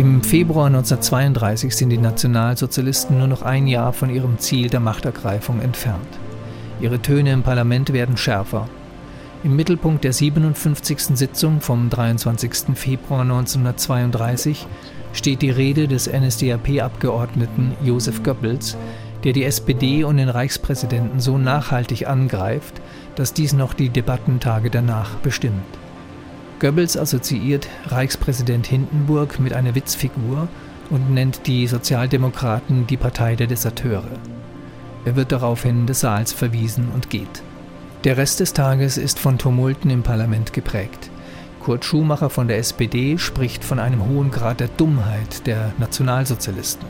Im Februar 1932 sind die Nationalsozialisten nur noch ein Jahr von ihrem Ziel der Machtergreifung entfernt. Ihre Töne im Parlament werden schärfer. Im Mittelpunkt der 57. Sitzung vom 23. Februar 1932 steht die Rede des NSDAP-Abgeordneten Josef Goebbels, der die SPD und den Reichspräsidenten so nachhaltig angreift, dass dies noch die Debattentage danach bestimmt. Goebbels assoziiert Reichspräsident Hindenburg mit einer Witzfigur und nennt die Sozialdemokraten die Partei der Deserteure. Er wird daraufhin des Saals verwiesen und geht. Der Rest des Tages ist von Tumulten im Parlament geprägt. Kurt Schumacher von der SPD spricht von einem hohen Grad der Dummheit der Nationalsozialisten.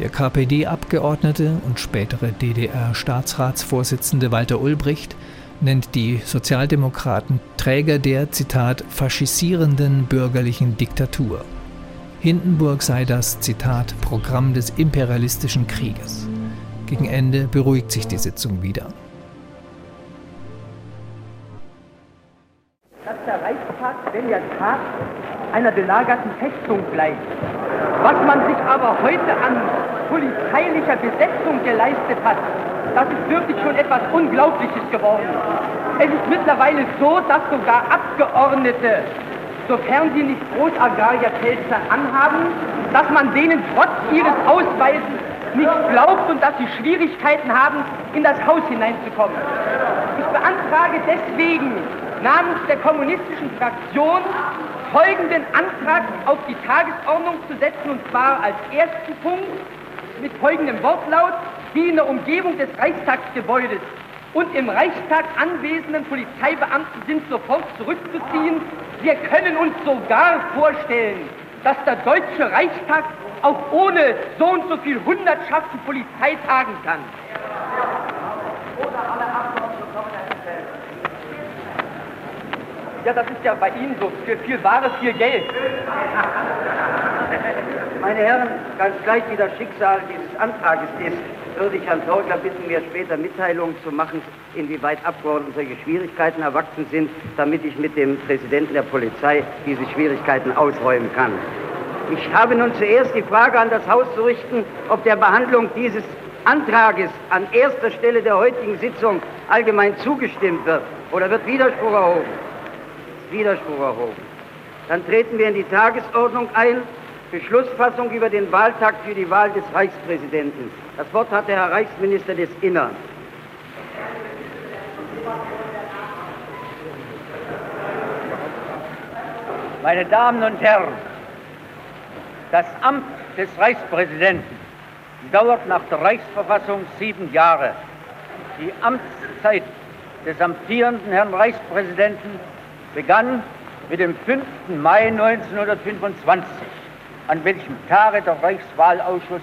Der KPD-Abgeordnete und spätere DDR-Staatsratsvorsitzende Walter Ulbricht nennt die Sozialdemokraten Träger der, Zitat, faschisierenden bürgerlichen Diktatur. Hindenburg sei das, Zitat, Programm des imperialistischen Krieges. Gegen Ende beruhigt sich die Sitzung wieder. Dass der Reichstag, wenn er tagt, einer belagerten Festung gleicht. Was man sich aber heute an polizeilicher Besetzung geleistet hat, das ist wirklich schon etwas Unglaubliches geworden. Es ist mittlerweile so, dass sogar Abgeordnete, sofern sie nicht Großagrarierpelze anhaben, dass man denen trotz ihres Ausweises nicht glaubt und dass sie Schwierigkeiten haben, in das Haus hineinzukommen. Ich beantrage deswegen namens der kommunistischen Fraktion folgenden Antrag auf die Tagesordnung zu setzen, und zwar als ersten Punkt mit folgendem Wortlaut die in der Umgebung des Reichstagsgebäudes und im Reichstag anwesenden Polizeibeamten sind sofort zurückzuziehen. Wir können uns sogar vorstellen, dass der Deutsche Reichstag auch ohne so und so viel Hundertschaften Polizei tagen kann. Ja, das ist ja bei Ihnen so. Für viel Ware, viel Geld. Meine Herren, ganz gleich wie das Schicksal dieses Antrages ist, würde ich Herrn Torgler bitten, mir später Mitteilungen zu machen, inwieweit Abgeordnete solche Schwierigkeiten erwachsen sind, damit ich mit dem Präsidenten der Polizei diese Schwierigkeiten ausräumen kann. Ich habe nun zuerst die Frage an das Haus zu richten, ob der Behandlung dieses Antrages an erster Stelle der heutigen Sitzung allgemein zugestimmt wird oder wird Widerspruch erhoben? Widerspruch erhoben. Dann treten wir in die Tagesordnung ein. Beschlussfassung über den Wahltag für die Wahl des Reichspräsidenten. Das Wort hat der Herr Reichsminister des Innern. Meine Damen und Herren, das Amt des Reichspräsidenten dauert nach der Reichsverfassung sieben Jahre. Die Amtszeit des amtierenden Herrn Reichspräsidenten begann mit dem 5. Mai 1925 an welchem Tage der Reichswahlausschuss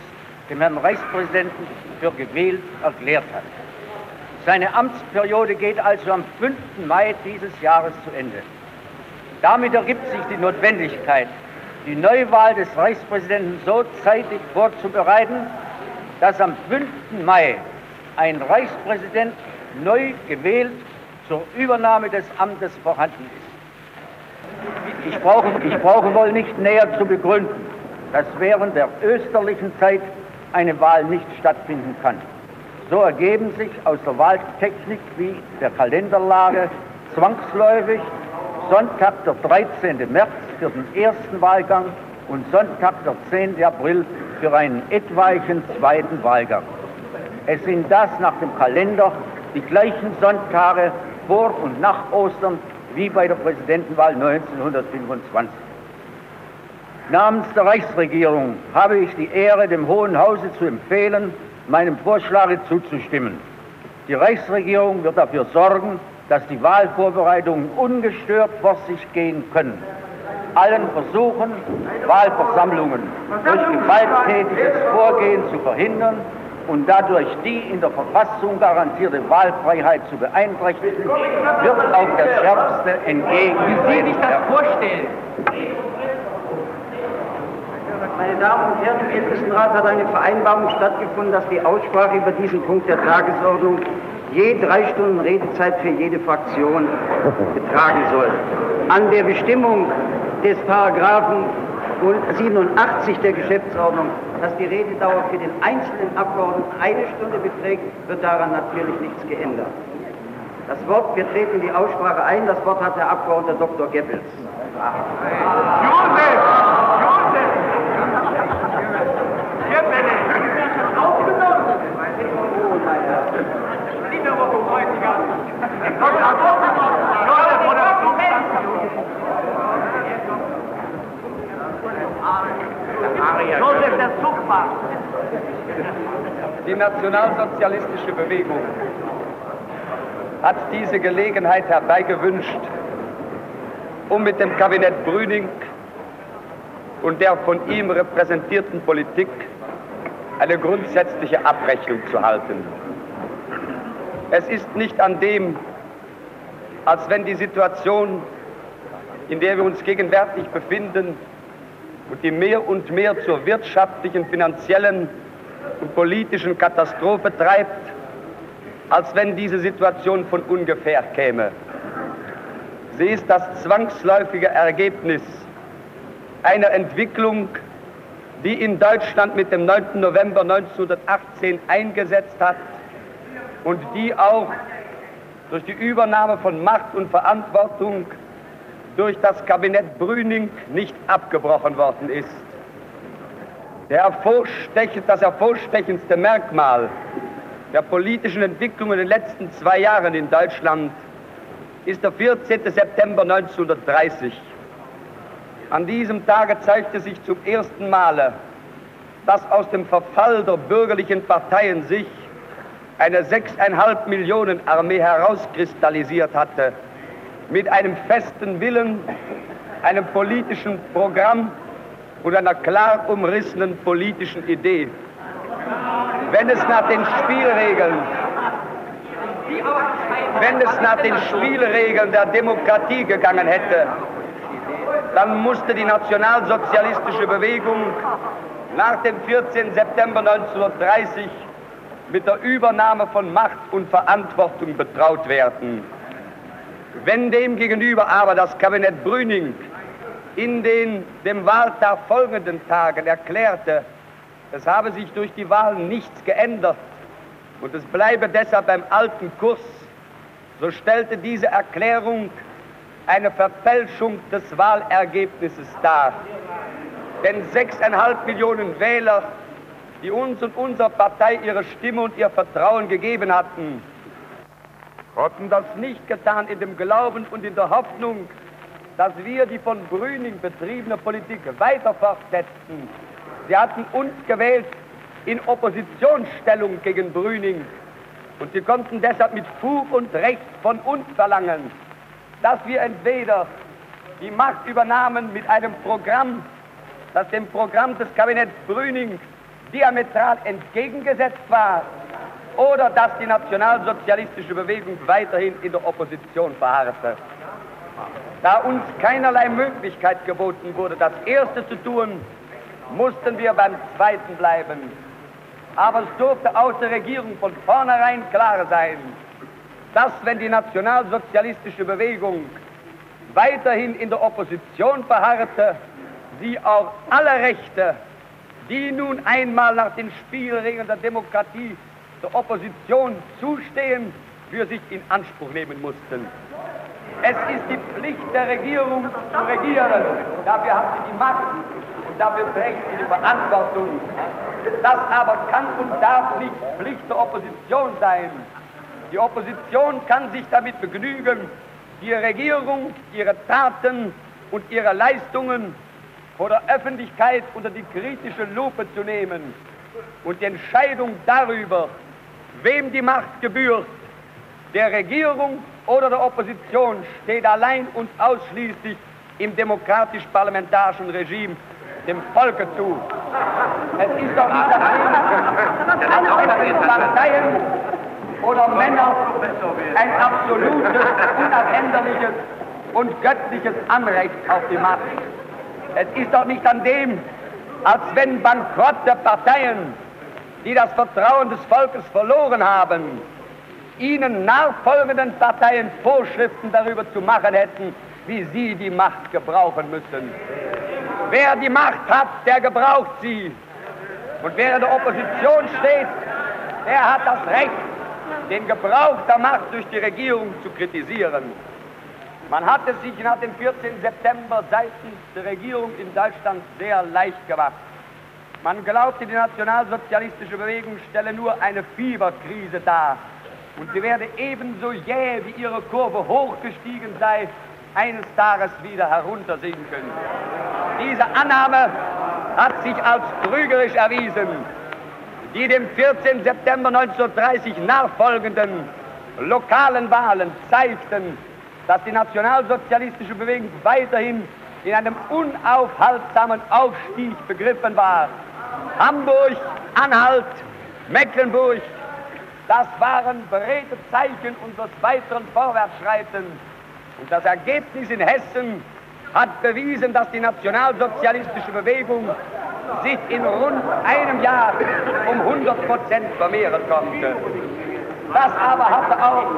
dem Herrn Reichspräsidenten für gewählt erklärt hat. Seine Amtsperiode geht also am 5. Mai dieses Jahres zu Ende. Damit ergibt sich die Notwendigkeit, die Neuwahl des Reichspräsidenten so zeitig vorzubereiten, dass am 5. Mai ein Reichspräsident neu gewählt zur Übernahme des Amtes vorhanden ist. Ich brauche, ich brauche wohl nicht näher zu begründen, dass während der österlichen Zeit eine Wahl nicht stattfinden kann. So ergeben sich aus der Wahltechnik wie der Kalenderlage zwangsläufig Sonntag der 13. März für den ersten Wahlgang und Sonntag der 10. April für einen etwaigen zweiten Wahlgang. Es sind das nach dem Kalender die gleichen Sonntage vor und nach Ostern wie bei der Präsidentenwahl 1925. Namens der Reichsregierung habe ich die Ehre, dem Hohen Hause zu empfehlen, meinem Vorschlage zuzustimmen. Die Reichsregierung wird dafür sorgen, dass die Wahlvorbereitungen ungestört vor sich gehen können. Allen Versuchen, Wahlversammlungen durch gewalttätiges Vorgehen zu verhindern und dadurch die in der Verfassung garantierte Wahlfreiheit zu beeinträchtigen, wird auf das Schärfste entgegen. Wie Sie sich das vorstellen? Meine Damen und Herren, im Ältestenrat hat eine Vereinbarung stattgefunden, dass die Aussprache über diesen Punkt der Tagesordnung je drei Stunden Redezeit für jede Fraktion betragen soll. An der Bestimmung des Paragraphen 87 der Geschäftsordnung, dass die Rededauer für den einzelnen Abgeordneten eine Stunde beträgt, wird daran natürlich nichts geändert. Das Wort, wir treten die Aussprache ein, das Wort hat der Abgeordnete Dr. Goebbels. Josef! Josef! Goebbels! Aufgenommen! Oh, naja. Lieber Bräutiger! Josef, Die nationalsozialistische Bewegung hat diese Gelegenheit herbeigewünscht, um mit dem Kabinett Brüning und der von ihm repräsentierten Politik eine grundsätzliche Abrechnung zu halten. Es ist nicht an dem, als wenn die Situation, in der wir uns gegenwärtig befinden und die mehr und mehr zur wirtschaftlichen, finanziellen und politischen Katastrophe treibt, als wenn diese Situation von ungefähr käme. Sie ist das zwangsläufige Ergebnis einer Entwicklung, die in Deutschland mit dem 9. November 1918 eingesetzt hat und die auch durch die Übernahme von Macht und Verantwortung durch das Kabinett Brüning nicht abgebrochen worden ist. Das hervorstechendste Merkmal der politischen Entwicklung in den letzten zwei Jahren in Deutschland ist der 14. September 1930. An diesem Tage zeigte sich zum ersten Male, dass aus dem Verfall der bürgerlichen Parteien sich eine sechseinhalb Millionen Armee herauskristallisiert hatte, mit einem festen Willen, einem politischen Programm und einer klar umrissenen politischen Idee wenn es nach den Spielregeln, wenn es nach den Spielregeln der Demokratie gegangen hätte, dann musste die nationalsozialistische Bewegung nach dem 14. September 1930 mit der Übernahme von Macht und Verantwortung betraut werden. Wenn demgegenüber aber das Kabinett Brüning in den dem Wahltag folgenden Tagen erklärte, es habe sich durch die Wahlen nichts geändert und es bleibe deshalb beim alten Kurs, so stellte diese Erklärung eine Verfälschung des Wahlergebnisses dar. Denn sechseinhalb Millionen Wähler, die uns und unserer Partei ihre Stimme und ihr Vertrauen gegeben hatten, hatten das nicht getan in dem Glauben und in der Hoffnung, dass wir die von Brüning betriebene Politik weiter fortsetzen Sie hatten uns gewählt in Oppositionsstellung gegen Brüning. Und sie konnten deshalb mit Fug und Recht von uns verlangen, dass wir entweder die Macht übernahmen mit einem Programm, das dem Programm des Kabinetts Brüning diametral entgegengesetzt war, oder dass die nationalsozialistische Bewegung weiterhin in der Opposition verharrte. Da uns keinerlei Möglichkeit geboten wurde, das Erste zu tun, mussten wir beim Zweiten bleiben. Aber es durfte aus der Regierung von vornherein klar sein, dass wenn die nationalsozialistische Bewegung weiterhin in der Opposition verharrte, sie auch alle Rechte, die nun einmal nach den Spielregeln der Demokratie der Opposition zustehen, für sich in Anspruch nehmen mussten. Es ist die Pflicht der Regierung zu regieren. Dafür hat sie die Macht und dafür trägt sie die Verantwortung. Das aber kann und darf nicht Pflicht der Opposition sein. Die Opposition kann sich damit begnügen, die Regierung, ihre Taten und ihre Leistungen vor der Öffentlichkeit unter die kritische Lupe zu nehmen und die Entscheidung darüber, wem die Macht gebührt, der Regierung oder der Opposition, steht allein und ausschließlich im demokratisch-parlamentarischen Regime dem Volke zu. Es ist doch nicht das Leben Parteien oder Männer ein absolutes, unabänderliches und göttliches Anrecht auf die Macht. Es ist doch nicht an dem, als wenn bankrotte Parteien, die das Vertrauen des Volkes verloren haben, ihnen nachfolgenden Parteien Vorschriften darüber zu machen hätten, wie sie die Macht gebrauchen müssen. wer die Macht hat, der gebraucht sie. Und wer in der Opposition steht, der hat das Recht, den Gebrauch der Macht durch die Regierung zu kritisieren. Man hat es sich nach dem 14. September seitens der Regierung in Deutschland sehr leicht gemacht. Man glaubte, die nationalsozialistische Bewegung stelle nur eine Fieberkrise dar und sie werde ebenso jäh, wie ihre Kurve hochgestiegen sei, eines Tages wieder heruntersinken. Diese Annahme hat sich als trügerisch erwiesen. Die dem 14. September 1930 nachfolgenden lokalen Wahlen zeigten, dass die nationalsozialistische Bewegung weiterhin in einem unaufhaltsamen Aufstieg begriffen war. Hamburg, Anhalt, Mecklenburg, das waren beredte Zeichen unseres weiteren Vorwärtsschreitens. Und das Ergebnis in Hessen hat bewiesen, dass die nationalsozialistische Bewegung sich in rund einem Jahr um 100 Prozent vermehren konnte. Das aber hatte auch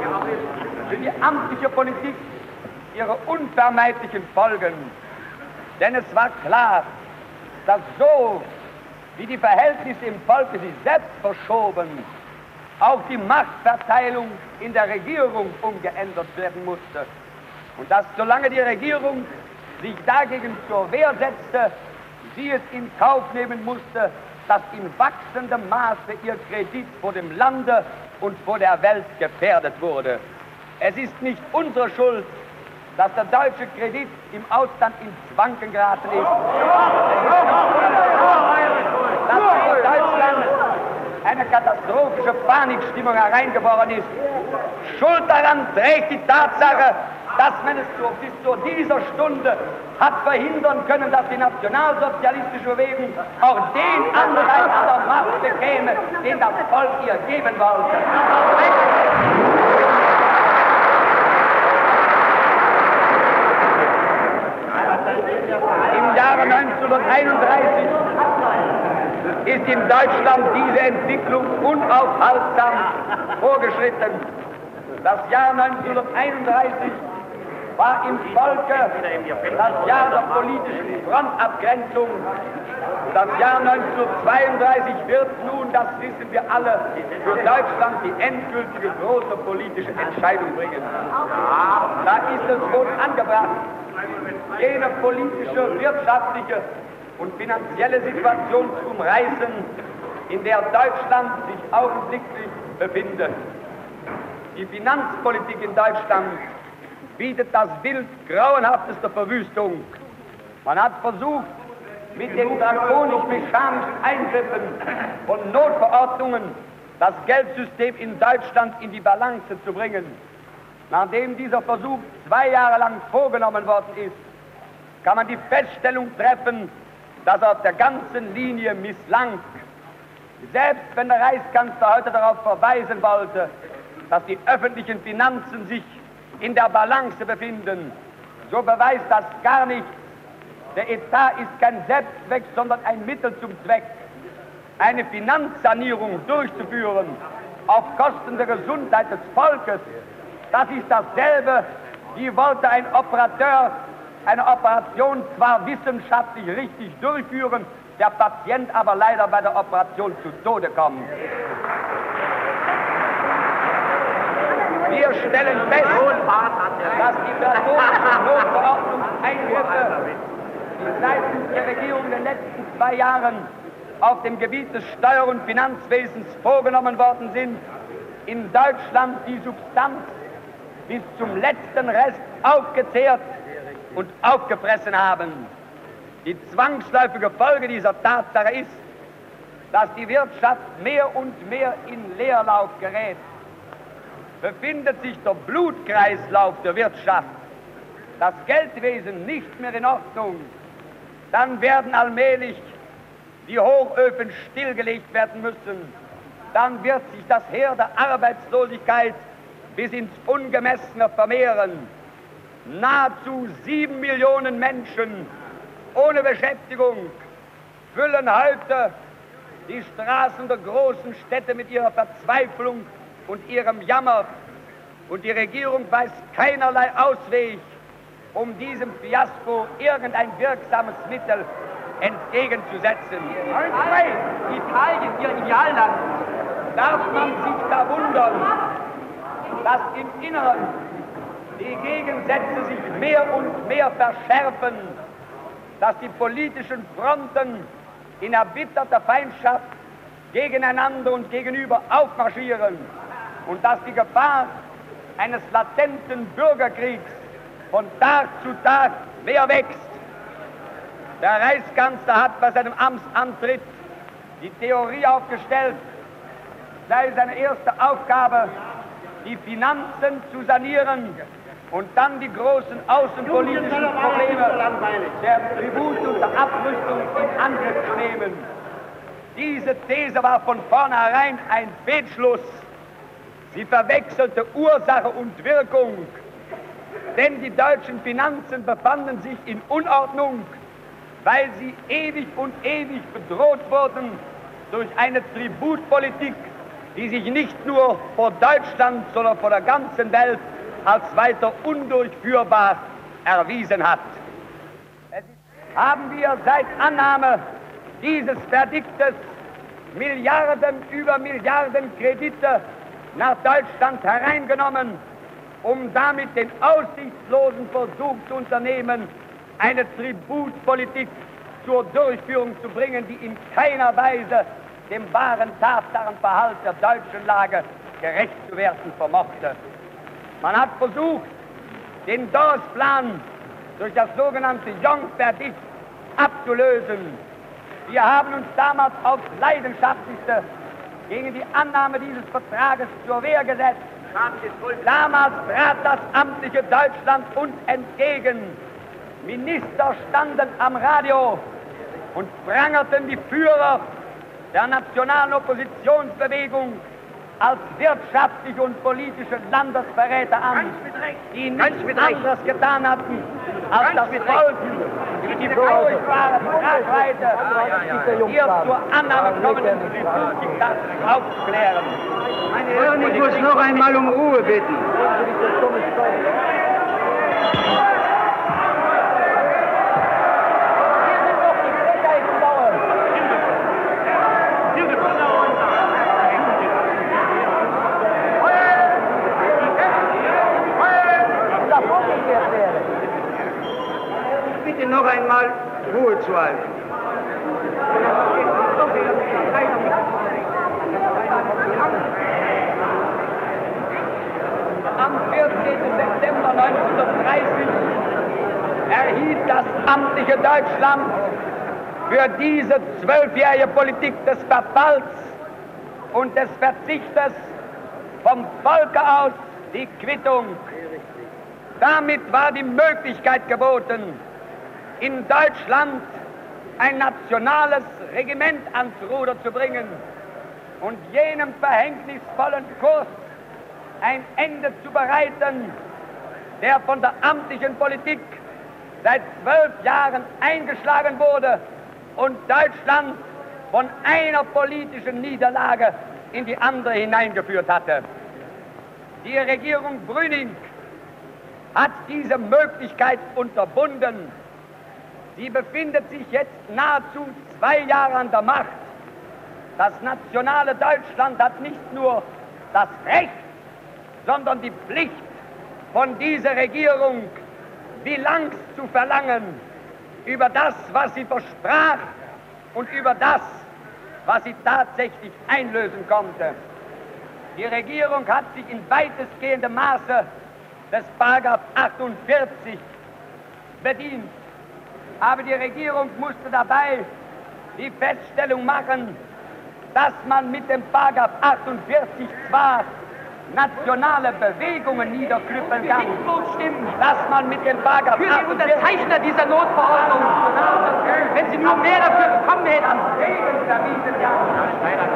für die amtliche Politik ihre unvermeidlichen Folgen. Denn es war klar, dass so wie die Verhältnisse im Volke sich selbst verschoben, auch die Machtverteilung in der Regierung umgeändert werden musste. Und dass solange die Regierung sich dagegen zur Wehr setzte, sie es in Kauf nehmen musste, dass in wachsendem Maße ihr Kredit vor dem Lande und vor der Welt gefährdet wurde. Es ist nicht unsere Schuld, dass der deutsche Kredit im Ausland ins Wanken geraten ist. Dass über Deutschland eine katastrophische Panikstimmung hereingeboren ist. Schuld daran trägt die Tatsache, dass man es bis zu dieser Stunde hat verhindern können, dass die nationalsozialistische Bewegung auch den Anteil an der Macht bekäme, den das Volk ihr geben wollte. Im Jahre 1931 ist in Deutschland diese Entwicklung unaufhaltsam vorgeschritten. Das Jahr 1931 war im Volke das Jahr der politischen Frontabgrenzung. Das Jahr 1932 wird nun, das wissen wir alle, für Deutschland die endgültige große politische Entscheidung bringen. Da ist es wohl angebracht, jene politische, wirtschaftliche und finanzielle Situation zu umreißen, in der Deutschland sich augenblicklich befindet. Die Finanzpolitik in Deutschland bietet das Bild grauenhaftester Verwüstung. Man hat versucht, mit den drakonisch-mechanischen Eingriffen von Notverordnungen das Geldsystem in Deutschland in die Balance zu bringen. Nachdem dieser Versuch zwei Jahre lang vorgenommen worden ist, kann man die Feststellung treffen, dass er auf der ganzen Linie misslang. Selbst wenn der Reichskanzler heute darauf verweisen wollte, dass die öffentlichen Finanzen sich in der Balance befinden, so beweist das gar nicht. Der Etat ist kein Selbstzweck, sondern ein Mittel zum Zweck. Eine Finanzsanierung durchzuführen auf Kosten der Gesundheit des Volkes, das ist dasselbe, wie wollte ein Operateur eine Operation zwar wissenschaftlich richtig durchführen, der Patient aber leider bei der Operation zu Tode kommt. Wir stellen fest, dass die drakonischen Notverordnungseingriffe, die seitens der Regierung in den letzten zwei Jahren auf dem Gebiet des Steuer- und Finanzwesens vorgenommen worden sind, in Deutschland die Substanz bis zum letzten Rest aufgezehrt und aufgefressen haben. Die zwangsläufige Folge dieser Tatsache ist, dass die Wirtschaft mehr und mehr in Leerlauf gerät. Befindet sich der Blutkreislauf der Wirtschaft, das Geldwesen nicht mehr in Ordnung, dann werden allmählich die Hochöfen stillgelegt werden müssen. Dann wird sich das Heer der Arbeitslosigkeit bis ins Ungemessene vermehren. Nahezu sieben Millionen Menschen ohne Beschäftigung füllen heute die Straßen der großen Städte mit ihrer Verzweiflung und ihrem Jammer. Und die Regierung weiß keinerlei Ausweg, um diesem Fiasko irgendein wirksames Mittel entgegenzusetzen. Italien, Ihr Idealland. Darf man sich da dass im Inneren die Gegensätze sich mehr und mehr verschärfen, dass die politischen Fronten in erbitterter Feindschaft gegeneinander und gegenüber aufmarschieren und dass die Gefahr eines latenten Bürgerkriegs von Tag zu Tag mehr wächst. Der Reichskanzler hat bei seinem Amtsantritt die Theorie aufgestellt, sei seine erste Aufgabe, die Finanzen zu sanieren und dann die großen außenpolitischen Probleme der Tribut und der Abrüstung in Angriff zu nehmen. Diese These war von vornherein ein Fehlschluss. Sie verwechselte Ursache und Wirkung, denn die deutschen Finanzen befanden sich in Unordnung, weil sie ewig und ewig bedroht wurden durch eine Tributpolitik, die sich nicht nur vor Deutschland, sondern vor der ganzen Welt als weiter undurchführbar erwiesen hat. Haben wir seit Annahme dieses Verdiktes Milliarden über Milliarden Kredite nach Deutschland hereingenommen, um damit den aussichtslosen Versuch zu unternehmen, eine Tributpolitik zur Durchführung zu bringen, die in keiner Weise dem wahren Tatsarenverhalt der deutschen Lage gerecht zu werden vermochte. Man hat versucht, den Dawes-Plan durch das sogenannte Jong-Verdikt abzulösen. Wir haben uns damals aufs Leidenschaftlichste gegen die Annahme dieses Vertrages zur Wehr gesetzt. Damals trat das amtliche Deutschland uns entgegen. Minister standen am Radio und prangerten die Führer der nationalen Oppositionsbewegung als wirtschaftliche und politische Landesverräter an, die nichts anderes getan hatten, als das Volk. Über die furchtbare Tragweite hier zur Annahme kommenden Tributdiktats aufzuklären. Ich muss noch einmal um Ruhe bitten. Bitte noch einmal Ruhe zu halten. Am 14. September 1930 erhielt das amtliche Deutschland für diese zwölfjährige Politik des Verfalls und des Verzichtes vom Volke aus die Quittung. Damit war die Möglichkeit geboten, in Deutschland ein nationales Regiment ans Ruder zu bringen und jenem verhängnisvollen Kurs ein Ende zu bereiten, der von der amtlichen Politik seit zwölf Jahren eingeschlagen wurde und Deutschland von einer politischen Niederlage in die andere hineingeführt hatte. Die Regierung Brüning hat diese Möglichkeit unterbunden. Sie befindet sich jetzt nahezu zwei Jahre an der Macht. Das nationale Deutschland hat nicht nur das Recht, sondern die Pflicht, von dieser Regierung Bilanz zu verlangen über das, was sie versprach und über das, was sie tatsächlich einlösen konnte. Die Regierung hat sich in weitestgehendem Maße des Paragraph 48 bedient. Aber die Regierung musste dabei die Feststellung machen, dass man mit dem Paragraph 48 zwar nationale Bewegungen niederknüppeln kann, dass man mit dem Paragraph Für die Unterzeichner dieser Notverordnung, wenn sie nur mehr dafür bekommen hätten,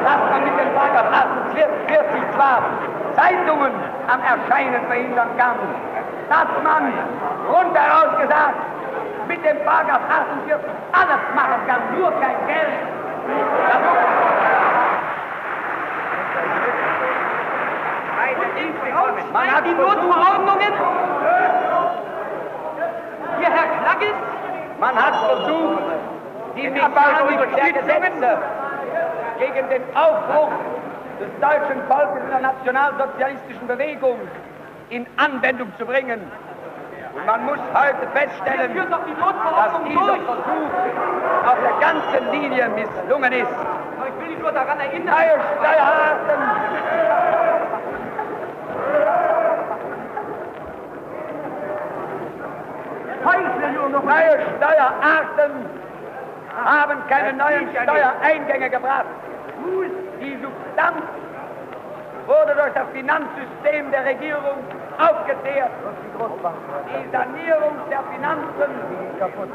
dass man mit dem Paragraph 48 zwar Zeitungen am Erscheinen verhindern kann, dass man rundheraus gesagt mit dem Paragraph 48 alles machen kann, nur kein Geld. man hat die Notverordnungen Hier, Herr Klaggis? Man hat versucht, die Mechanik der Gesetze gegen den Aufbruch des deutschen Volkes in der nationalsozialistischen Bewegung in Anwendung zu bringen. Und man muss heute feststellen, dass dieser. Versuch auf der ganzen Linie misslungen ist. Aber ich will dich nur daran erinnern. Neue Steuerarten haben keine neuen Steuereingänge gebracht. Die Substanz wurde durch das Finanzsystem der Regierung aufgezehrt. Die Sanierung der Finanzen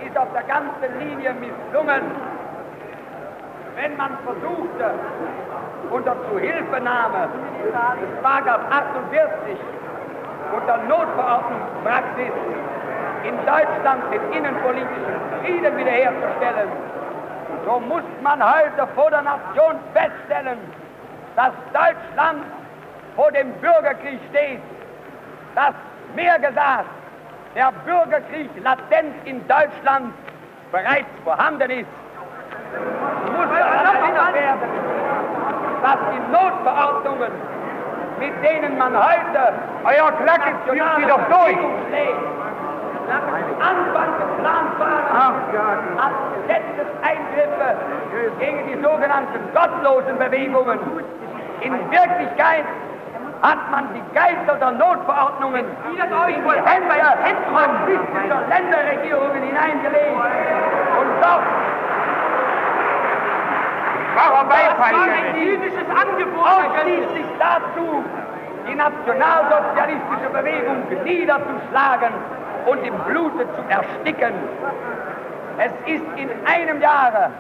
ist auf der ganzen Linie misslungen. Wenn man versuchte, unter Zuhilfenahme des Paragraph 48 unter Notverordnungspraxis in Deutschland den innenpolitischen Frieden wiederherzustellen, so muss man heute vor der Nation feststellen, dass Deutschland vor dem Bürgerkrieg steht. Dass, mehr gesagt, der Bürgerkrieg latent in Deutschland bereits vorhanden ist. Muss daran erinnert werden, dass die Notverordnungen, mit denen man heute Euer jetzt führt sie doch durch. Anfang geplant waren als Gesetzeseingriffe gegen die sogenannten gottlosen Bewegungen. In Wirklichkeit hat man die Geister der Notverordnungen in die Hände marxistischer Länderregierungen hineingelegt. Und dort Warum Das war ein jüdisches Angebot, ausschließlich dazu, die nationalsozialistische Bewegung niederzuschlagen und im Blute zu ersticken. Es ist in einem Jahre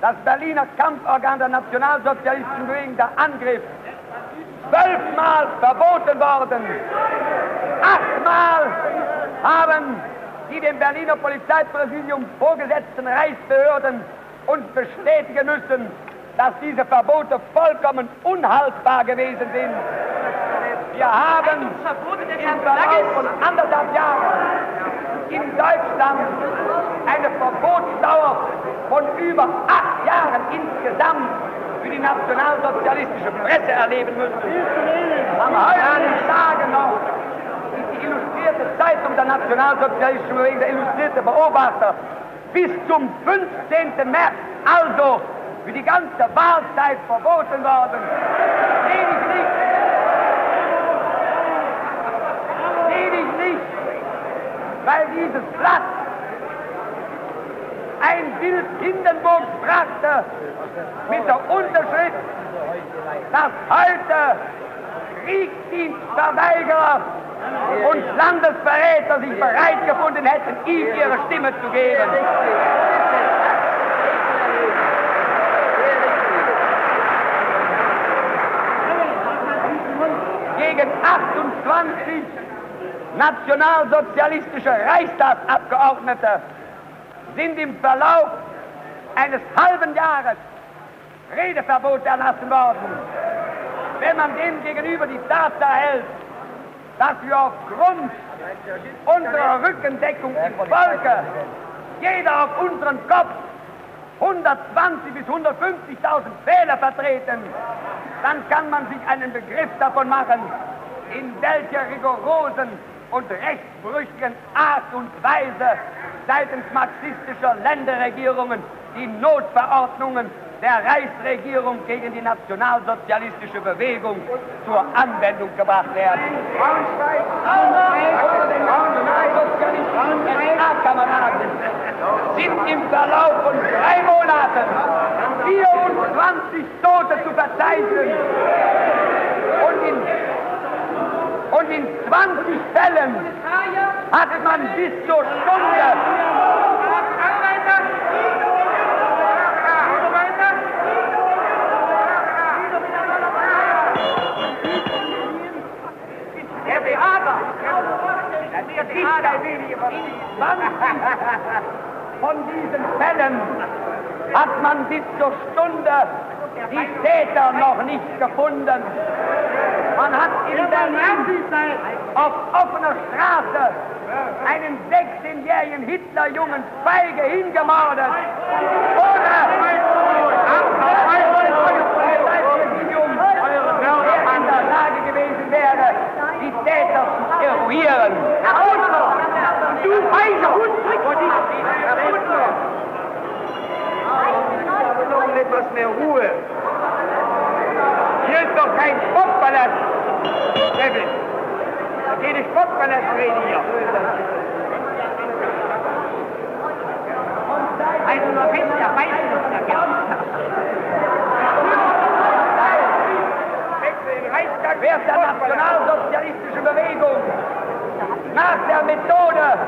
das Berliner Kampforgan der nationalsozialistischen Bewegung der Angriff zwölfmal verboten worden. Achtmal haben die dem Berliner Polizeipräsidium vorgesetzten Reichsbehörden uns bestätigen müssen, dass diese Verbote vollkommen unhaltbar gewesen sind. Wir haben Herrn Verlauf von anderthalb Jahren in Deutschland eine Verbotsdauer von über acht Jahren insgesamt für die nationalsozialistische Presse erleben müssen. Am heutigen Tage noch ist die illustrierte Zeitung der nationalsozialistischen Bewegung, der illustrierte Beobachter, bis zum 15. März, also für die ganze Wahlzeit verboten worden. Wenig nicht. Wenig nicht, weil dieses Blatt ein Bild Hindenburgs brachte mit der Unterschrift, dass heute Kriegsdienstverweigerer und Landesverräter sich bereit gefunden hätten, ihm ihre Stimme zu geben. Gegen 28 nationalsozialistische Reichstagsabgeordnete sind im Verlauf eines halben Jahres Redeverbot erlassen worden. Wenn man dem gegenüber die Tatsache hält, dass wir aufgrund unserer Rückendeckung im Volke, jeder auf unseren Kopf, 120 bis 150.000 Wähler vertreten, dann kann man sich einen Begriff davon machen, in welcher rigorosen und rechtsbrüchigen Art und Weise seitens marxistischer Länderregierungen die Notverordnungen der Reichsregierung gegen die nationalsozialistische Bewegung zur Anwendung gebracht werden. Unter den nationalsozialistischen SA-Kameraden sind im Verlauf von drei Monaten 24 Tote zu verzeichnen. Und in, und in 20 Fällen hat man bis zur Stunde Der Theater. Der Dichter in 20 von diesen Fällen hat man bis zur Stunde die Täter noch nicht gefunden. Man hat in Berlin auf offener Straße einen 16-jährigen Hitlerjungen feige hingemordet. Ohne in der Lage gewesen wäre, die Täter zu eruieren. Du feiger Hund! Etwas mehr Ruhe. Hier ist doch kein Sportpalast. Steffen, keine Sportpalast-Rede hier. Also nur fest der Weißluft, Wer der nationalsozialistische Bewegung nach der Methode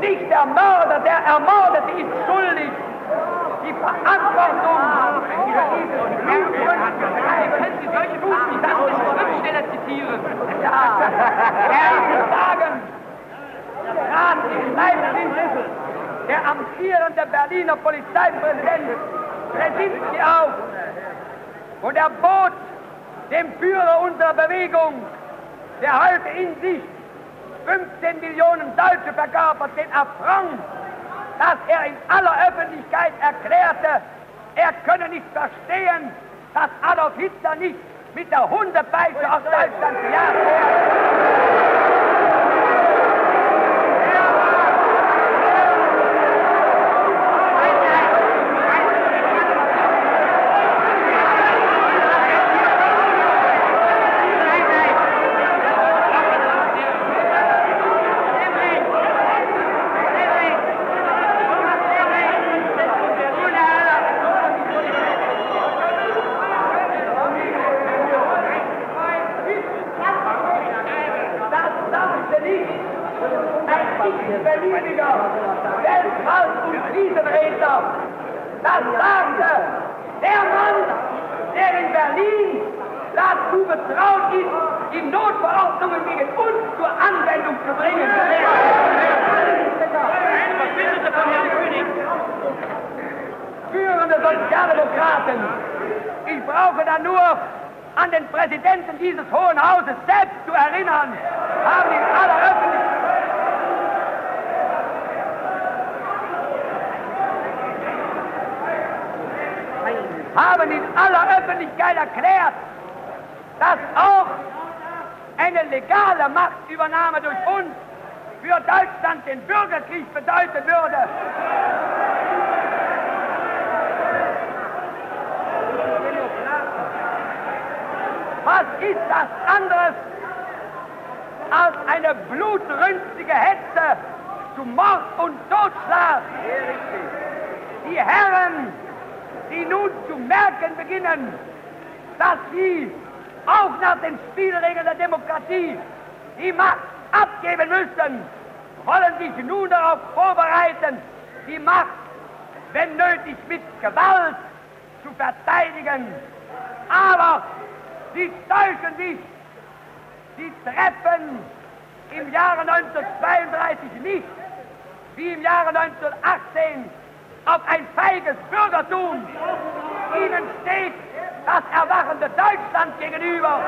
nicht der Mörder, der Ermordete ist schuldig, die Verantwortung für dieses Können Sie solche Buch nicht zitieren? Ja, ehrlich sagen, Rat in Leipzig, der amtierende Berliner Polizeipräsident Brzezinski auf. Und er bot dem Führer unserer Bewegung, der heute in sich 15 Millionen Deutsche verkörpert, den Affront, dass er in aller Öffentlichkeit erklärte, er könne nicht verstehen, dass Adolf Hitler nicht mit der Hundepeitsche aus Deutschland gejagt. Das sagte nicht ein x-beliebiger Weltwald- und Krisenredner. Das sagte der Mann, der in Berlin dazu betraut ist, die Notverordnungen gegen uns zur Anwendung zu bringen. Führende Sozialdemokraten, ich brauche da nur an den Präsidenten dieses Hohen Hauses selbst zu erinnern, haben in aller Öffentlichkeit haben in aller Öffentlichkeit erklärt, dass auch eine legale Machtübernahme durch uns für Deutschland den Bürgerkrieg bedeuten würde. Was ist das anderes als eine blutrünstige Hetze zu Mord und Totschlag? Die Herren, die nun zu merken beginnen, dass sie auch nach den Spielregeln der Demokratie die Macht abgeben müssen, wollen sich nun darauf vorbereiten, die Macht, wenn nötig, mit Gewalt zu verteidigen. Aber sie täuschen sich. Sie treffen im Jahre 1932 nicht, wie im Jahre 1918, auf ein feiges Bürgertum. Ihnen steht das erwachende Deutschland gegenüber.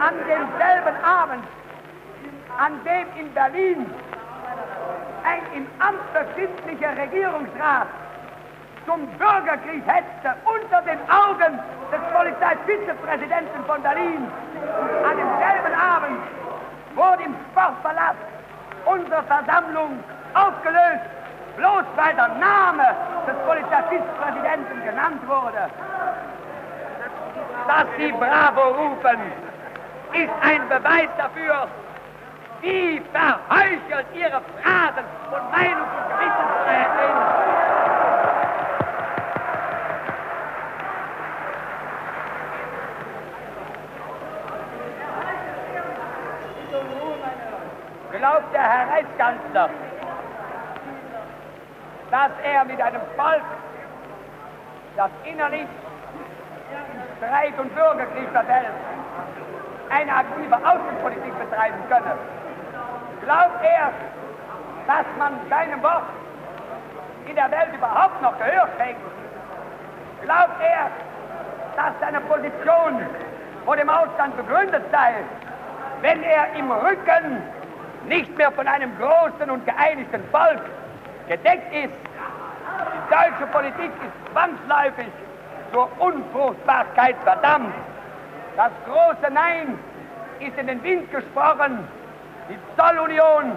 An demselben Abend, an dem in Berlin ein im Amt befindlicher Regierungsrat zum Bürgerkrieg hetzte unter den Augen des Polizeivizepräsidenten von Berlin. An demselben Abend wurde im Sportpalast unsere Versammlung aufgelöst, bloß weil der Name des Polizeivizepräsidenten genannt wurde. Dass sie Bravo rufen, ist ein Beweis dafür, wie verheuchelt ihre Phrasen und Meinungs- und Gewissensfreiheit sind. Glaubt der Herr Reichskanzler, dass er mit einem Volk, das innerlich Streit und Bürgerkrieg verfällt, eine aktive Außenpolitik betreiben könne. Glaubt er, dass man seinem Wort in der Welt überhaupt noch Gehör schenkt? Glaubt er, dass seine Position vor dem Ausland begründet sei, wenn er im Rücken nicht mehr von einem großen und geeinigten Volk gedeckt ist? Die deutsche Politik ist zwangsläufig zur Unfruchtbarkeit verdammt. Das große Nein ist in den Wind gesprochen. Die Zollunion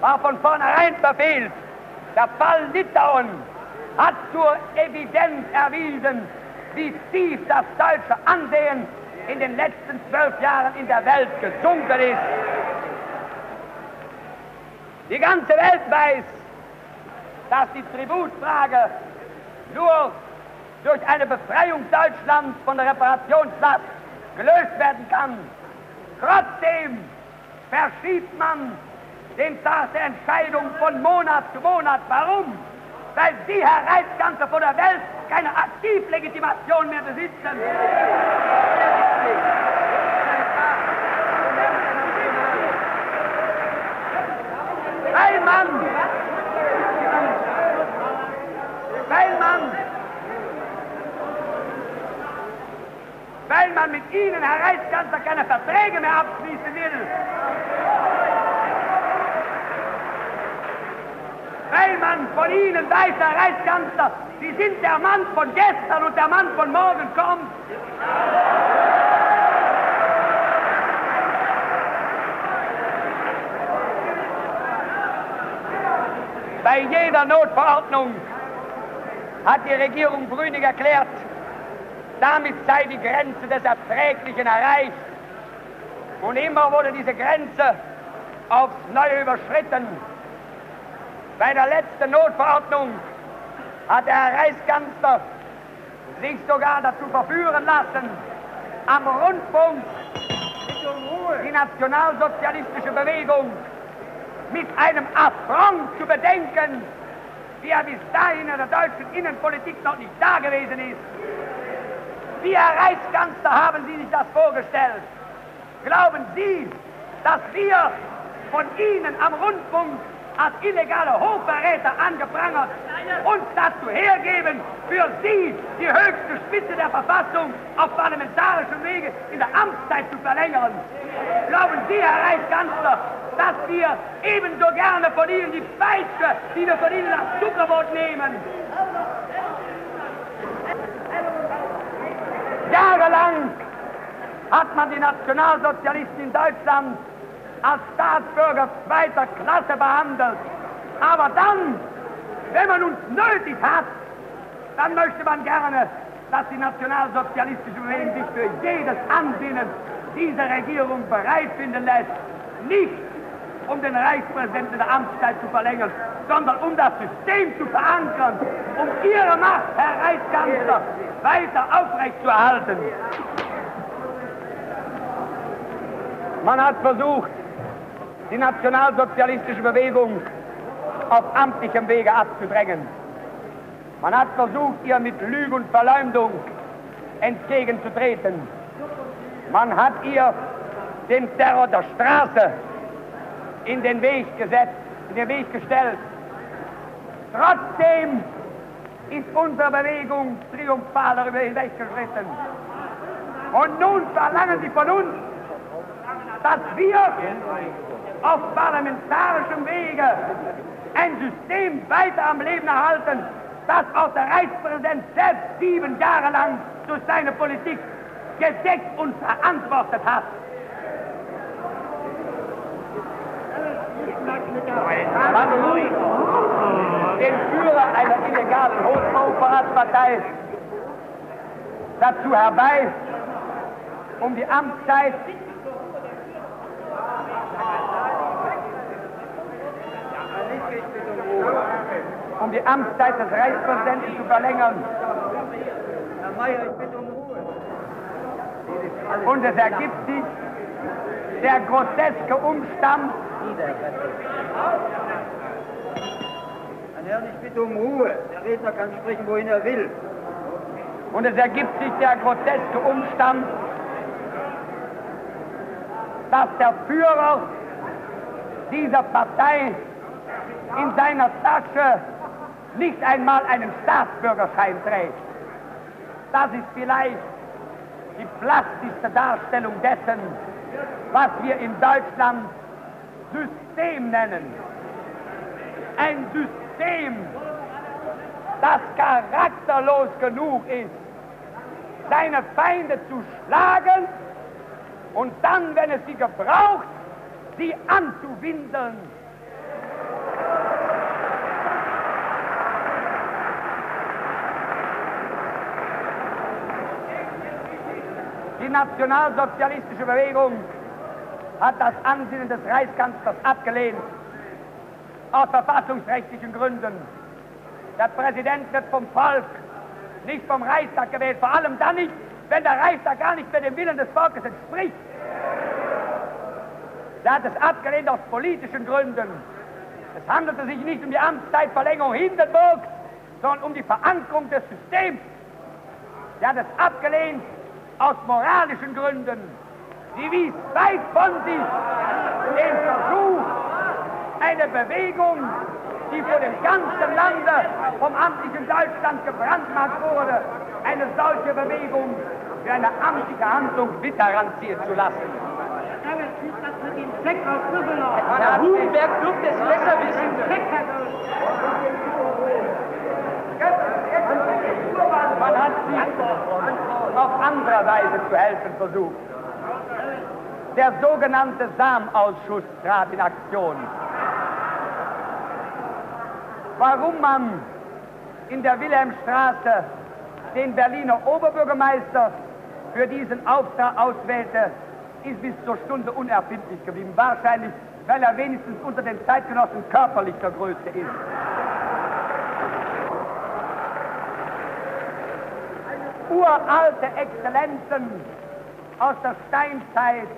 war von vornherein verfehlt. Der Fall Litauen hat zur Evidenz erwiesen, wie tief das deutsche Ansehen in den letzten zwölf Jahren in der Welt gesunken ist. Die ganze Welt weiß, dass die Tributfrage nur durch eine Befreiung Deutschlands von der Reparationslast gelöst werden kann. Trotzdem verschiebt man den Tag der Entscheidung von Monat zu Monat. Warum? Weil Sie, Herr Reichskanzler von der Welt, keine Aktivlegitimation mehr besitzen. Weil man, weil man weil man mit Ihnen, Herr Reichskanzler, keine Verträge mehr abschließen will. Weil man von Ihnen weiß, Herr Reichskanzler, Sie sind der Mann von gestern und der Mann von morgen kommt. Bei jeder Notverordnung hat die Regierung Brüning erklärt, damit sei die Grenze des Erträglichen erreicht. Und immer wurde diese Grenze aufs Neue überschritten. Bei der letzten Notverordnung hat der Herr Reichskanzler sich sogar dazu verführen lassen, am Rundfunk die nationalsozialistische Bewegung mit einem Affront zu bedenken, wie er bis dahin in der deutschen Innenpolitik noch nicht da gewesen ist. Wie, Herr Reichskanzler, haben Sie sich das vorgestellt? Glauben Sie, dass wir von Ihnen am Rundfunk als illegale Hochverräter angeprangert uns dazu hergeben, für Sie die höchste Spitze der Verfassung auf parlamentarischem Wege in der Amtszeit zu verlängern? Glauben Sie, Herr Reichskanzler, dass wir ebenso gerne von Ihnen die Peitsche, die wir von Ihnen als Zuckerbrot nehmen, Jahrelang hat man die Nationalsozialisten in Deutschland als Staatsbürger zweiter Klasse behandelt. Aber dann, wenn man uns nötig hat, dann möchte man gerne, dass die nationalsozialistische Bewegung sich für jedes Ansinnen dieser Regierung bereit finden lässt, nicht um den Reichspräsidenten der Amtszeit zu verlängern, sondern um das System zu verankern, um ihre Macht, Herr Reichskanzler, weiter aufrechtzuerhalten. Man hat versucht, die nationalsozialistische Bewegung auf amtlichem Wege abzudrängen. Man hat versucht, ihr mit Lüge und Verleumdung entgegenzutreten. Man hat ihr den Terror der Straße in den Weg gesetzt, in den Weg gestellt. Trotzdem ist unsere Bewegung triumphal darüber hinweggeschritten. Und nun verlangen sie von uns, dass wir auf parlamentarischem Wege ein System weiter am Leben erhalten, das auch der Reichspräsident selbst sieben Jahre lang durch seine Politik gedeckt und verantwortet hat. Man ruft den Führer einer illegalen Hochvorratspartei dazu herbei, um die Amtszeit um die Amtszeit des Reichspräsidenten zu verlängern. Herr Mayer, ich bitte um Ruhe. Und es ergibt sich der groteske Umstand, Herrn, ich bitte um Ruhe. Der Redner kann sprechen, wohin er will. Und es ergibt sich der groteske Umstand, dass der Führer dieser Partei in seiner Tasche nicht einmal einen Staatsbürgerschein trägt. Das ist vielleicht die plastischste Darstellung dessen, was wir in Deutschland System nennen. Ein System, das charakterlos genug ist, seine Feinde zu schlagen und dann, wenn es sie gebraucht, sie anzuwindeln. Die nationalsozialistische Bewegung hat das Ansinnen des Reichskanzlers abgelehnt, aus verfassungsrechtlichen Gründen. Der Präsident wird vom Volk, nicht vom Reichstag gewählt, vor allem dann nicht, wenn der Reichstag gar nicht mehr dem Willen des Volkes entspricht. Er hat es abgelehnt aus politischen Gründen. Es handelte sich nicht um die Amtszeitverlängerung Hindenburgs, sondern um die Verankerung des Systems. Er hat es abgelehnt aus moralischen Gründen. Sie wies weit von sich den Versuch, eine Bewegung, die vor dem ganzen Lande vom amtlichen Deutschland gebrandmarkt wurde, eine solche Bewegung für eine amtliche Handlung differenzieren zu lassen. Herr Hugenberg dürfte es besser wissen. Man hat sich auf andere Weise zu helfen versucht. Der sogenannte Samausschuss trat in Aktion. Warum man in der Wilhelmstraße den Berliner Oberbürgermeister für diesen Auftrag auswählte, ist bis zur Stunde unerfindlich geblieben. Wahrscheinlich, weil er wenigstens unter den Zeitgenossen körperlich der Größte ist. Uralte Exzellenzen aus der Steinzeit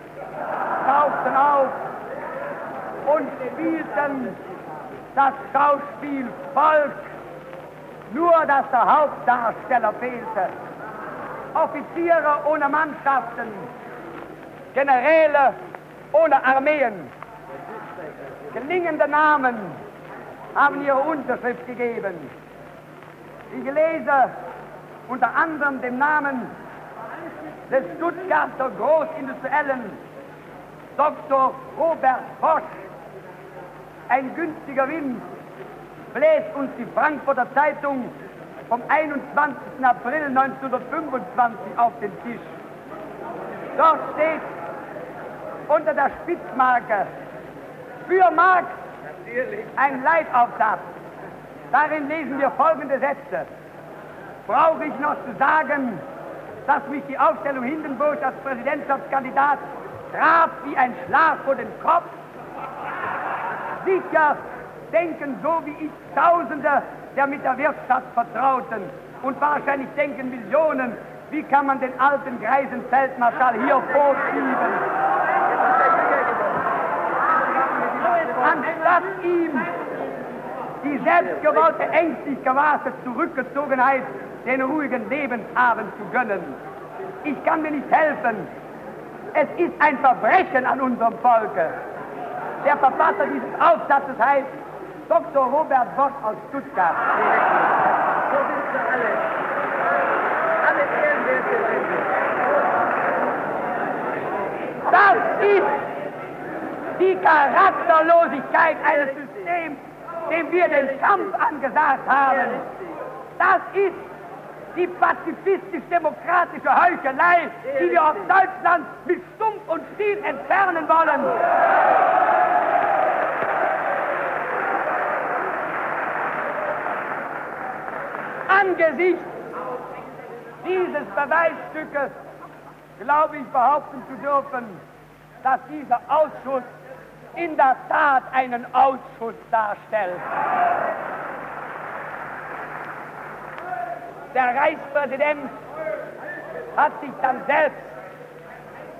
tauchten auf und spielten das Schauspiel Volk, nur dass der Hauptdarsteller fehlte. Offiziere ohne Mannschaften, Generäle ohne Armeen, gelingende Namen haben ihre Unterschrift gegeben. Ich lese unter anderem den Namen des Stuttgarter Großindustriellen Dr. Robert Bosch. Ein günstiger Wind bläst uns die Frankfurter Zeitung vom 21. April 1925 auf den Tisch. Dort steht unter der Spitzmarke für Marx ein Leitaufsatz. Darin lesen wir folgende Sätze. Brauche ich noch zu sagen, dass mich die Aufstellung Hindenburg als Präsidentschaftskandidat traf wie ein Schlag vor den Kopf? Sicher denken so wie ich Tausende der mit der Wirtschaft vertrauten und wahrscheinlich denken Millionen, wie kann man den alten greisen Feldmarschall hier vorschieben? Anstatt ihm die selbstgewollte, ängstlich gewahrte Zurückgezogenheit den ruhigen Lebensabend zu gönnen. Ich kann mir nicht helfen. Es ist ein Verbrechen an unserem Volke. Der Verfasser dieses Aufsatzes heißt Dr. Robert Bosch aus Stuttgart. So sind sie alle. Alle ehrenwerte Das ist die Charakterlosigkeit eines Systems, dem wir den Kampf angesagt haben. Das ist die pazifistisch-demokratische Heuchelei, die wir aus Deutschland mit Stumpf und Stiel entfernen wollen. Angesichts dieses Beweisstückes glaube ich behaupten zu dürfen, dass dieser Ausschuss in der Tat einen Ausschuss darstellt. Der Reichspräsident hat sich dann selbst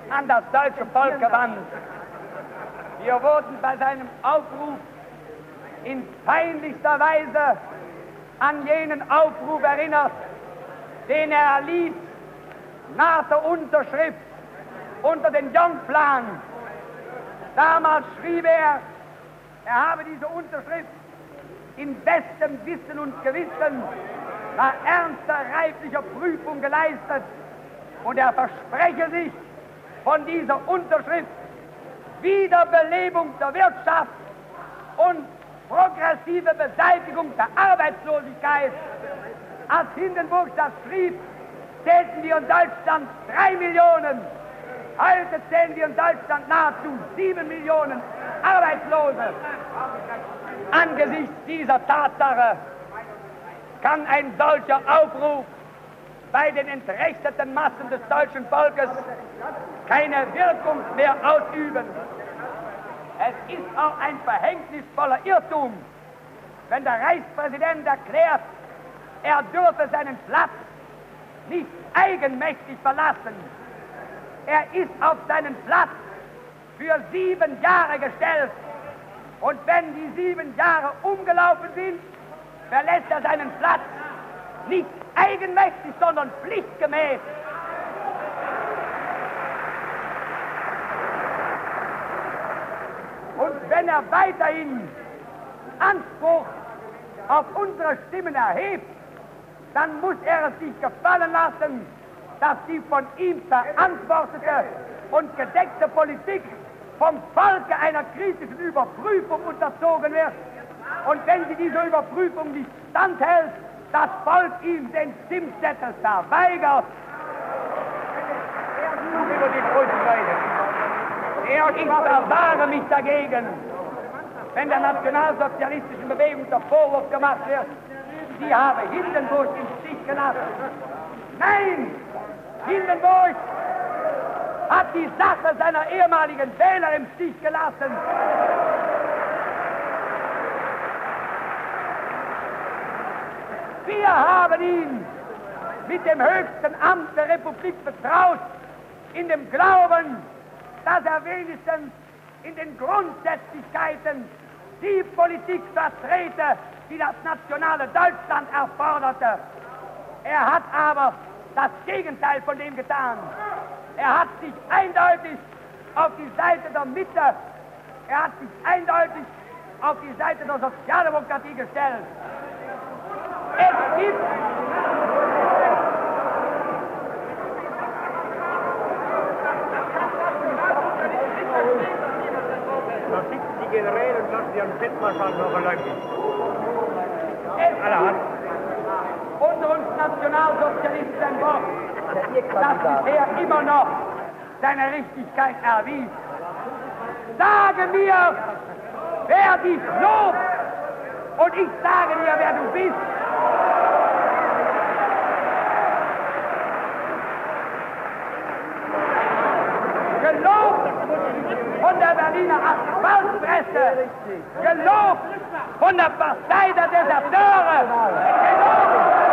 an das deutsche Volk gewandt. Wir wurden bei seinem Aufruf in peinlichster Weise an jenen Aufruf erinnert, den er erließ nach der Unterschrift unter den Young-Plan. Damals schrieb er, er habe diese Unterschrift in bestem Wissen und Gewissen nach ernster reiflicher Prüfung geleistet und er verspreche sich von dieser Unterschrift Wiederbelebung der Wirtschaft und progressive Beseitigung der Arbeitslosigkeit. Als Hindenburg das schrieb, zählten wir in Deutschland drei Millionen. Heute zählen wir in Deutschland nahezu sieben Millionen Arbeitslose. Angesichts dieser Tatsache kann ein solcher Aufruf bei den entrechteten Massen des deutschen Volkes keine Wirkung mehr ausüben. Es ist auch ein verhängnisvoller Irrtum, wenn der Reichspräsident erklärt, er dürfe seinen Platz nicht eigenmächtig verlassen. Er ist auf seinen Platz für sieben Jahre gestellt. Und wenn die sieben Jahre umgelaufen sind, verlässt er seinen Platz nicht eigenmächtig, sondern pflichtgemäß. Und wenn er weiterhin Anspruch auf unsere Stimmen erhebt, dann muss er es sich gefallen lassen, dass die von ihm verantwortete und gedeckte Politik vom Volke einer kritischen Überprüfung unterzogen wird. Und wenn sie diese Überprüfung nicht standhält, das Volk ihm den Stimmzettel verweigert. Über die Ich verwahre mich dagegen, wenn der nationalsozialistischen Bewegung der Vorwurf gemacht wird, sie habe Hindenburg im Stich gelassen. Nein, Hindenburg hat die Sache seiner ehemaligen Wähler im Stich gelassen. Wir haben ihn mit dem höchsten Amt der Republik betraut, in dem Glauben, dass er wenigstens in den Grundsätzlichkeiten die Politik vertrete, die das nationale Deutschland erforderte. Er hat aber das Gegenteil von dem getan. Er hat sich eindeutig auf die Seite der Mitte, er hat sich eindeutig auf die Seite der Sozialdemokratie gestellt. Es gibt. Unter uns Nationalsozialisten Wort, das bisher immer noch seine Richtigkeit erwies. Sage mir, wer dich lobt, und ich sage dir, wer du bist. Gelobt von der Berliner Asphaltpresse, gelobt von der Partei der Deserteure, gelobt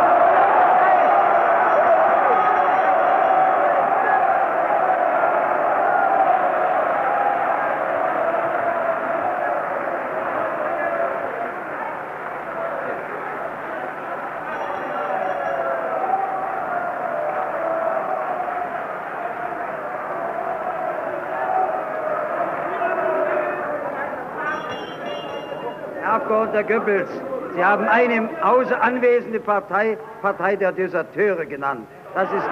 Herr Goebbels, Sie haben eine außer anwesende Partei Partei der Deserteure genannt. Das ist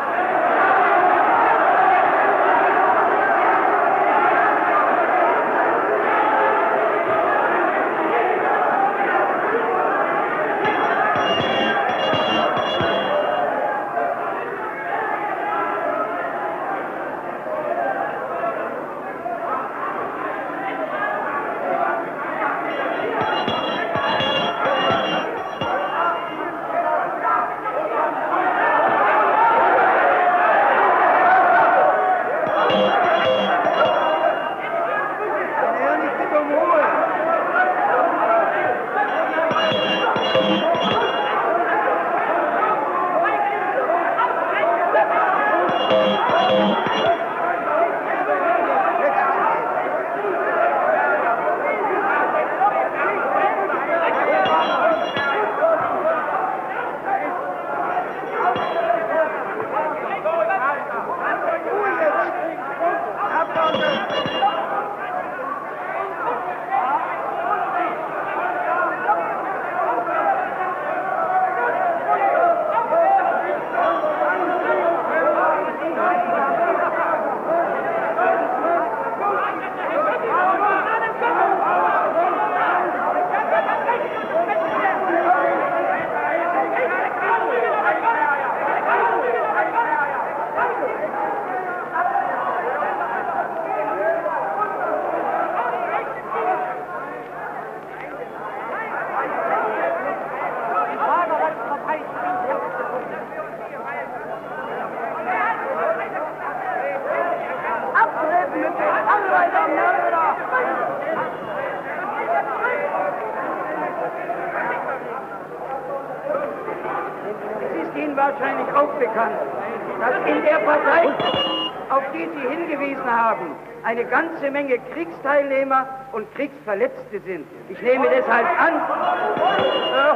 haben, eine ganze Menge Kriegsteilnehmer und Kriegsverletzte sind. Ich nehme deshalb an,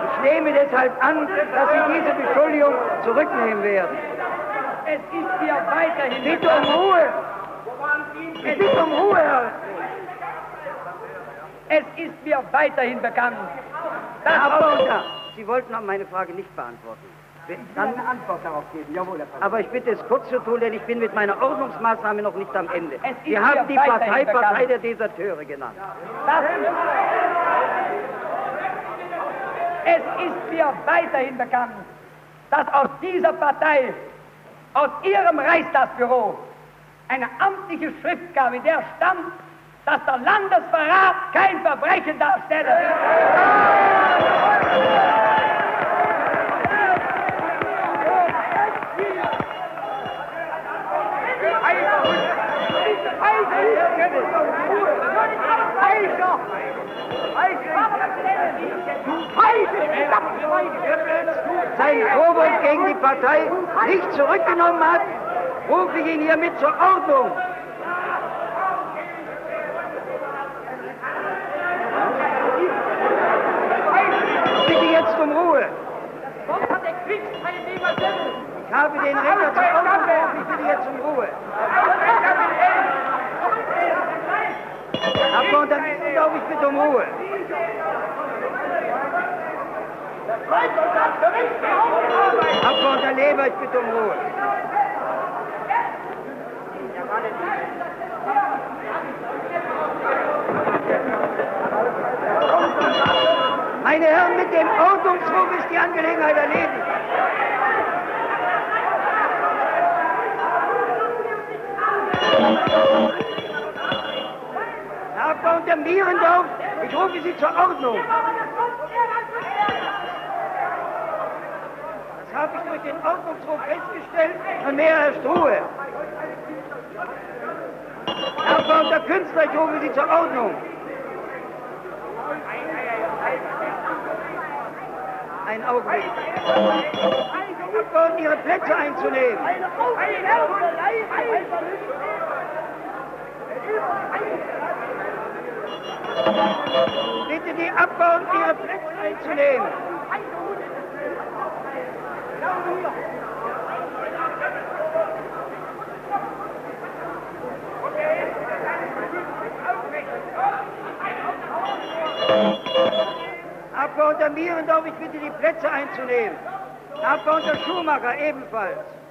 ich nehme deshalb an, dass Sie diese Beschuldigung zurücknehmen werden. Es ist mir weiterhin Bitte um Ruhe! Ich bitte um Ruhe, Herr. Es ist mir weiterhin bekannt, Herr Abgeordneter, Sie wollten meine Frage nicht beantworten. Dann, eine Antwort darauf geben. Jawohl, Herr Präsident. aber ich bitte es kurz zu tun, denn ich bin mit meiner Ordnungsmaßnahme noch nicht am Ende. Sie haben die Partei. Partei der Deserteure genannt. Das es ist mir weiterhin bekannt, dass aus dieser Partei, aus ihrem Reichstagsbüro, eine amtliche Schrift kam, in der stand, dass der Landesverrat kein Verbrechen darstelle. Sein Vorwurf gegen die Partei nicht zurückgenommen hat, rufe ich ihn hiermit zur Ordnung. Bitte jetzt um Ruhe. Ich habe den Redner zur Ordnung gerufen, ich bitte jetzt um Ruhe. Abgeordneter Miesendorf, ich bitte um Ruhe. Abgeordneter Leber, ich bitte um Ruhe. Meine Herren, mit dem Ordnungsruf ist die Angelegenheit erledigt. Herr Abgeordneter Mierendorf, ich rufe Sie zur Ordnung. Das habe ich durch den Ordnungsruf festgestellt. Und mehr herrscht Ruhe. Herr Abgeordneter Künstler, ich rufe Sie zur Ordnung. Ein Augenblick. Abgeordnete, Ihre Plätze einzunehmen. Bitte die Abgeordneten, Ihre Plätze einzunehmen. Abgeordneter Mierendorf, ich bitte die Plätze einzunehmen. Abgeordneter Schumacher ebenfalls.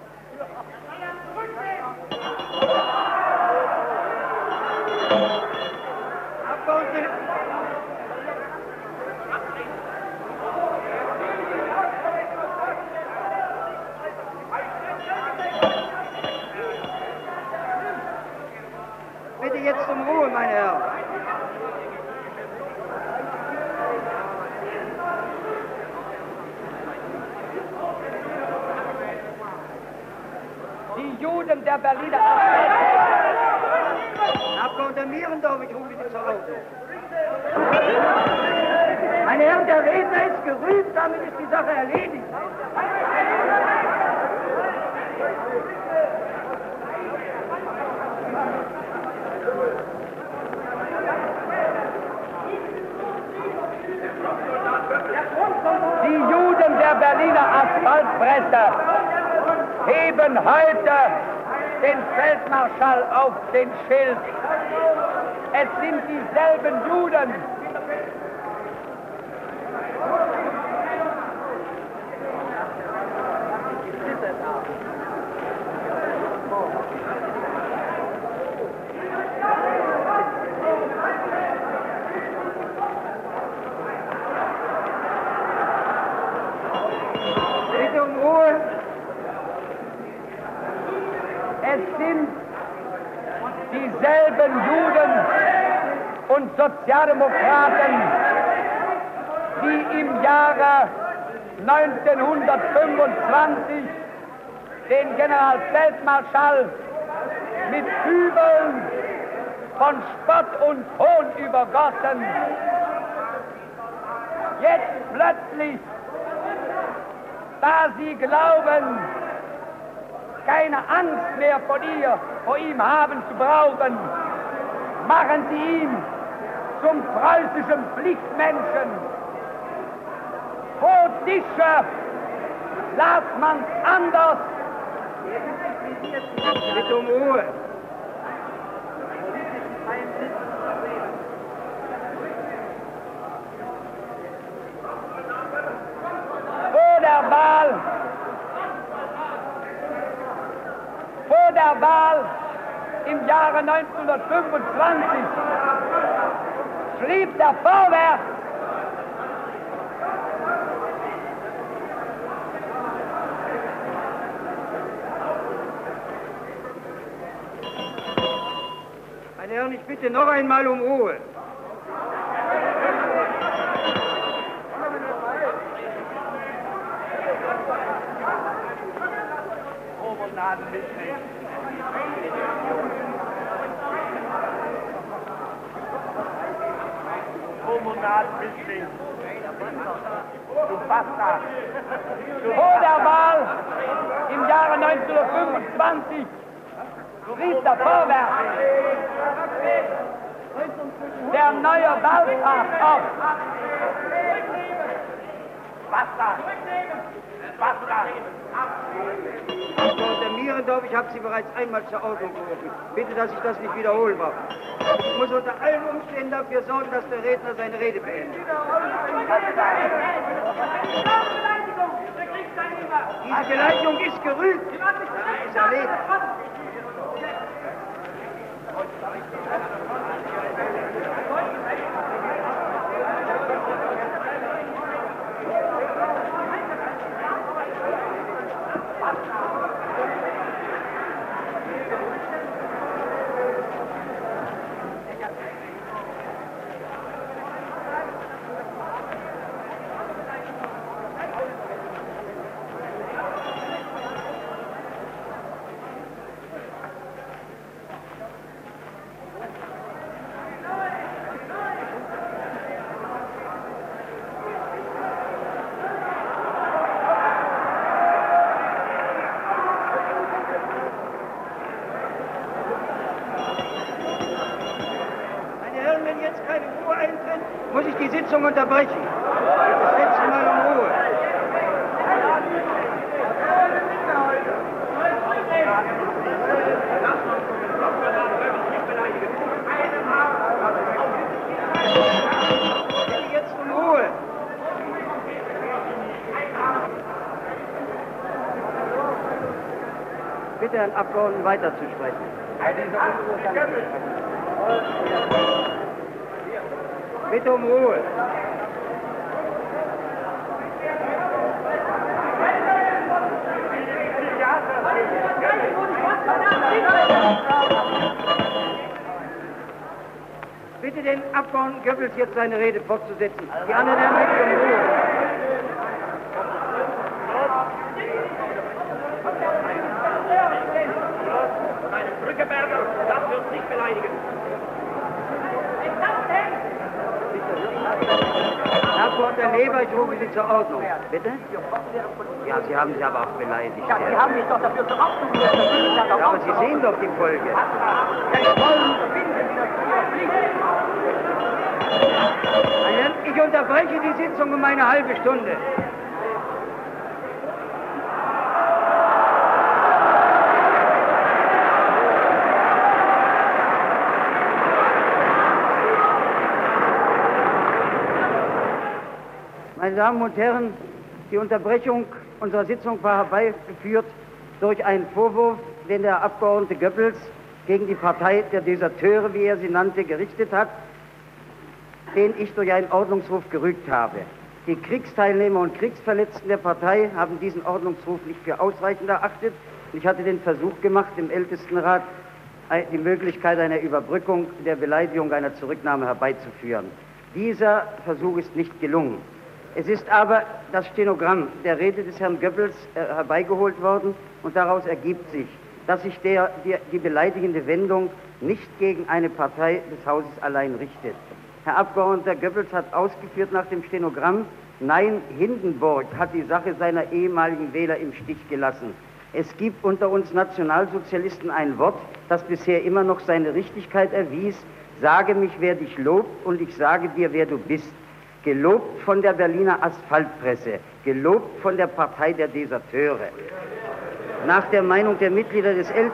Bitte jetzt um Ruhe, meine Herren. Die Juden der Berliner Abgeordneter Mierendorf, ich rufe Sie zur Ordnung. Meine Herren, der Redner ist gerühmt, damit ist die Sache erledigt. Die Juden der Berliner Asphaltpresse heben heute den Feldmarschall auf den Schild. Es sind dieselben Juden. Bitte um Ruhe. Es sind dieselben Juden und Sozialdemokraten, die im Jahre 1925 den Generalfeldmarschall mit Kübeln von Spott und Hohn übergossen. Jetzt plötzlich da Sie glauben, keine Angst mehr vor ihr, vor ihm haben zu brauchen, machen Sie ihn zum preußischen Pflichtmenschen. Vor Tische las man's anders. Bitte um Ruhe. Vor der Wahl, vor der Wahl im Jahre 1925 schrieb der Vorwärts. Meine Herren, ich bitte noch einmal um Ruhe. Du Bastard! vor der Wahl im Jahre 1925 schrieb der Vorwärts der neue Wahltag auf. Bastard! Bastard! Mierendorf, ich habe Sie bereits einmal zur Ordnung gerufen. Bitte, dass ich das nicht wiederholen brauche. Ich muss unter allen Umständen dafür sorgen, dass der Redner seine Rede beendet. Diese Beleidigung ist gerügt. Sie ist erledigt Herren, wenn jetzt keine Ruhe eintritt, muss ich die Sitzung unterbrechen. Das letzte Mal um Ruhe. Bitte jetzt um Ruhe. Bitte Herrn Abgeordneten weiterzusprechen. Bitte um Ruhe. Bitte den Abgeordneten Goebbels jetzt seine Rede fortzusetzen. Die anderen Herren bitte um Ruhe. Brückeberger, das wird nicht beleidigen. Herr Abgeordneter Leber, ich rufe Sie zur Ordnung. Bitte? Ja, Sie haben sie aber auch beleidigt. Ja, Sie haben mich doch dafür zur Ordnung gesetzt, Ja, aber Sie sehen doch die Folge. Ich unterbreche die Sitzung um eine halbe Stunde. Meine Damen und Herren, die Unterbrechung unserer Sitzung war herbeigeführt durch einen Vorwurf, den der Abgeordnete Goebbels gegen die Partei der Deserteure, wie er sie nannte, gerichtet hat, den ich durch einen Ordnungsruf gerügt habe. Die Kriegsteilnehmer und Kriegsverletzten der Partei haben diesen Ordnungsruf nicht für ausreichend erachtet. Ich hatte den Versuch gemacht, im Ältestenrat die Möglichkeit einer Überbrückung der Beleidigung einer Zurücknahme herbeizuführen. Dieser Versuch ist nicht gelungen. Es ist aber das Stenogramm der Rede des Herrn Goebbels äh, herbeigeholt worden und daraus ergibt sich, dass sich der, die, die beleidigende Wendung nicht gegen eine Partei des Hauses allein richtet. Herr Abgeordneter Goebbels hat ausgeführt nach dem Stenogramm, Nein, Hindenburg hat die Sache seiner ehemaligen Wähler im Stich gelassen. Es gibt unter uns Nationalsozialisten ein Wort, das bisher immer noch seine Richtigkeit erwies. Sage mich, wer dich lobt, und ich sage dir, wer du bist. Gelobt von der Berliner Asphaltpresse, gelobt von der Partei der Deserteure. Nach der Meinung der Mitglieder des, El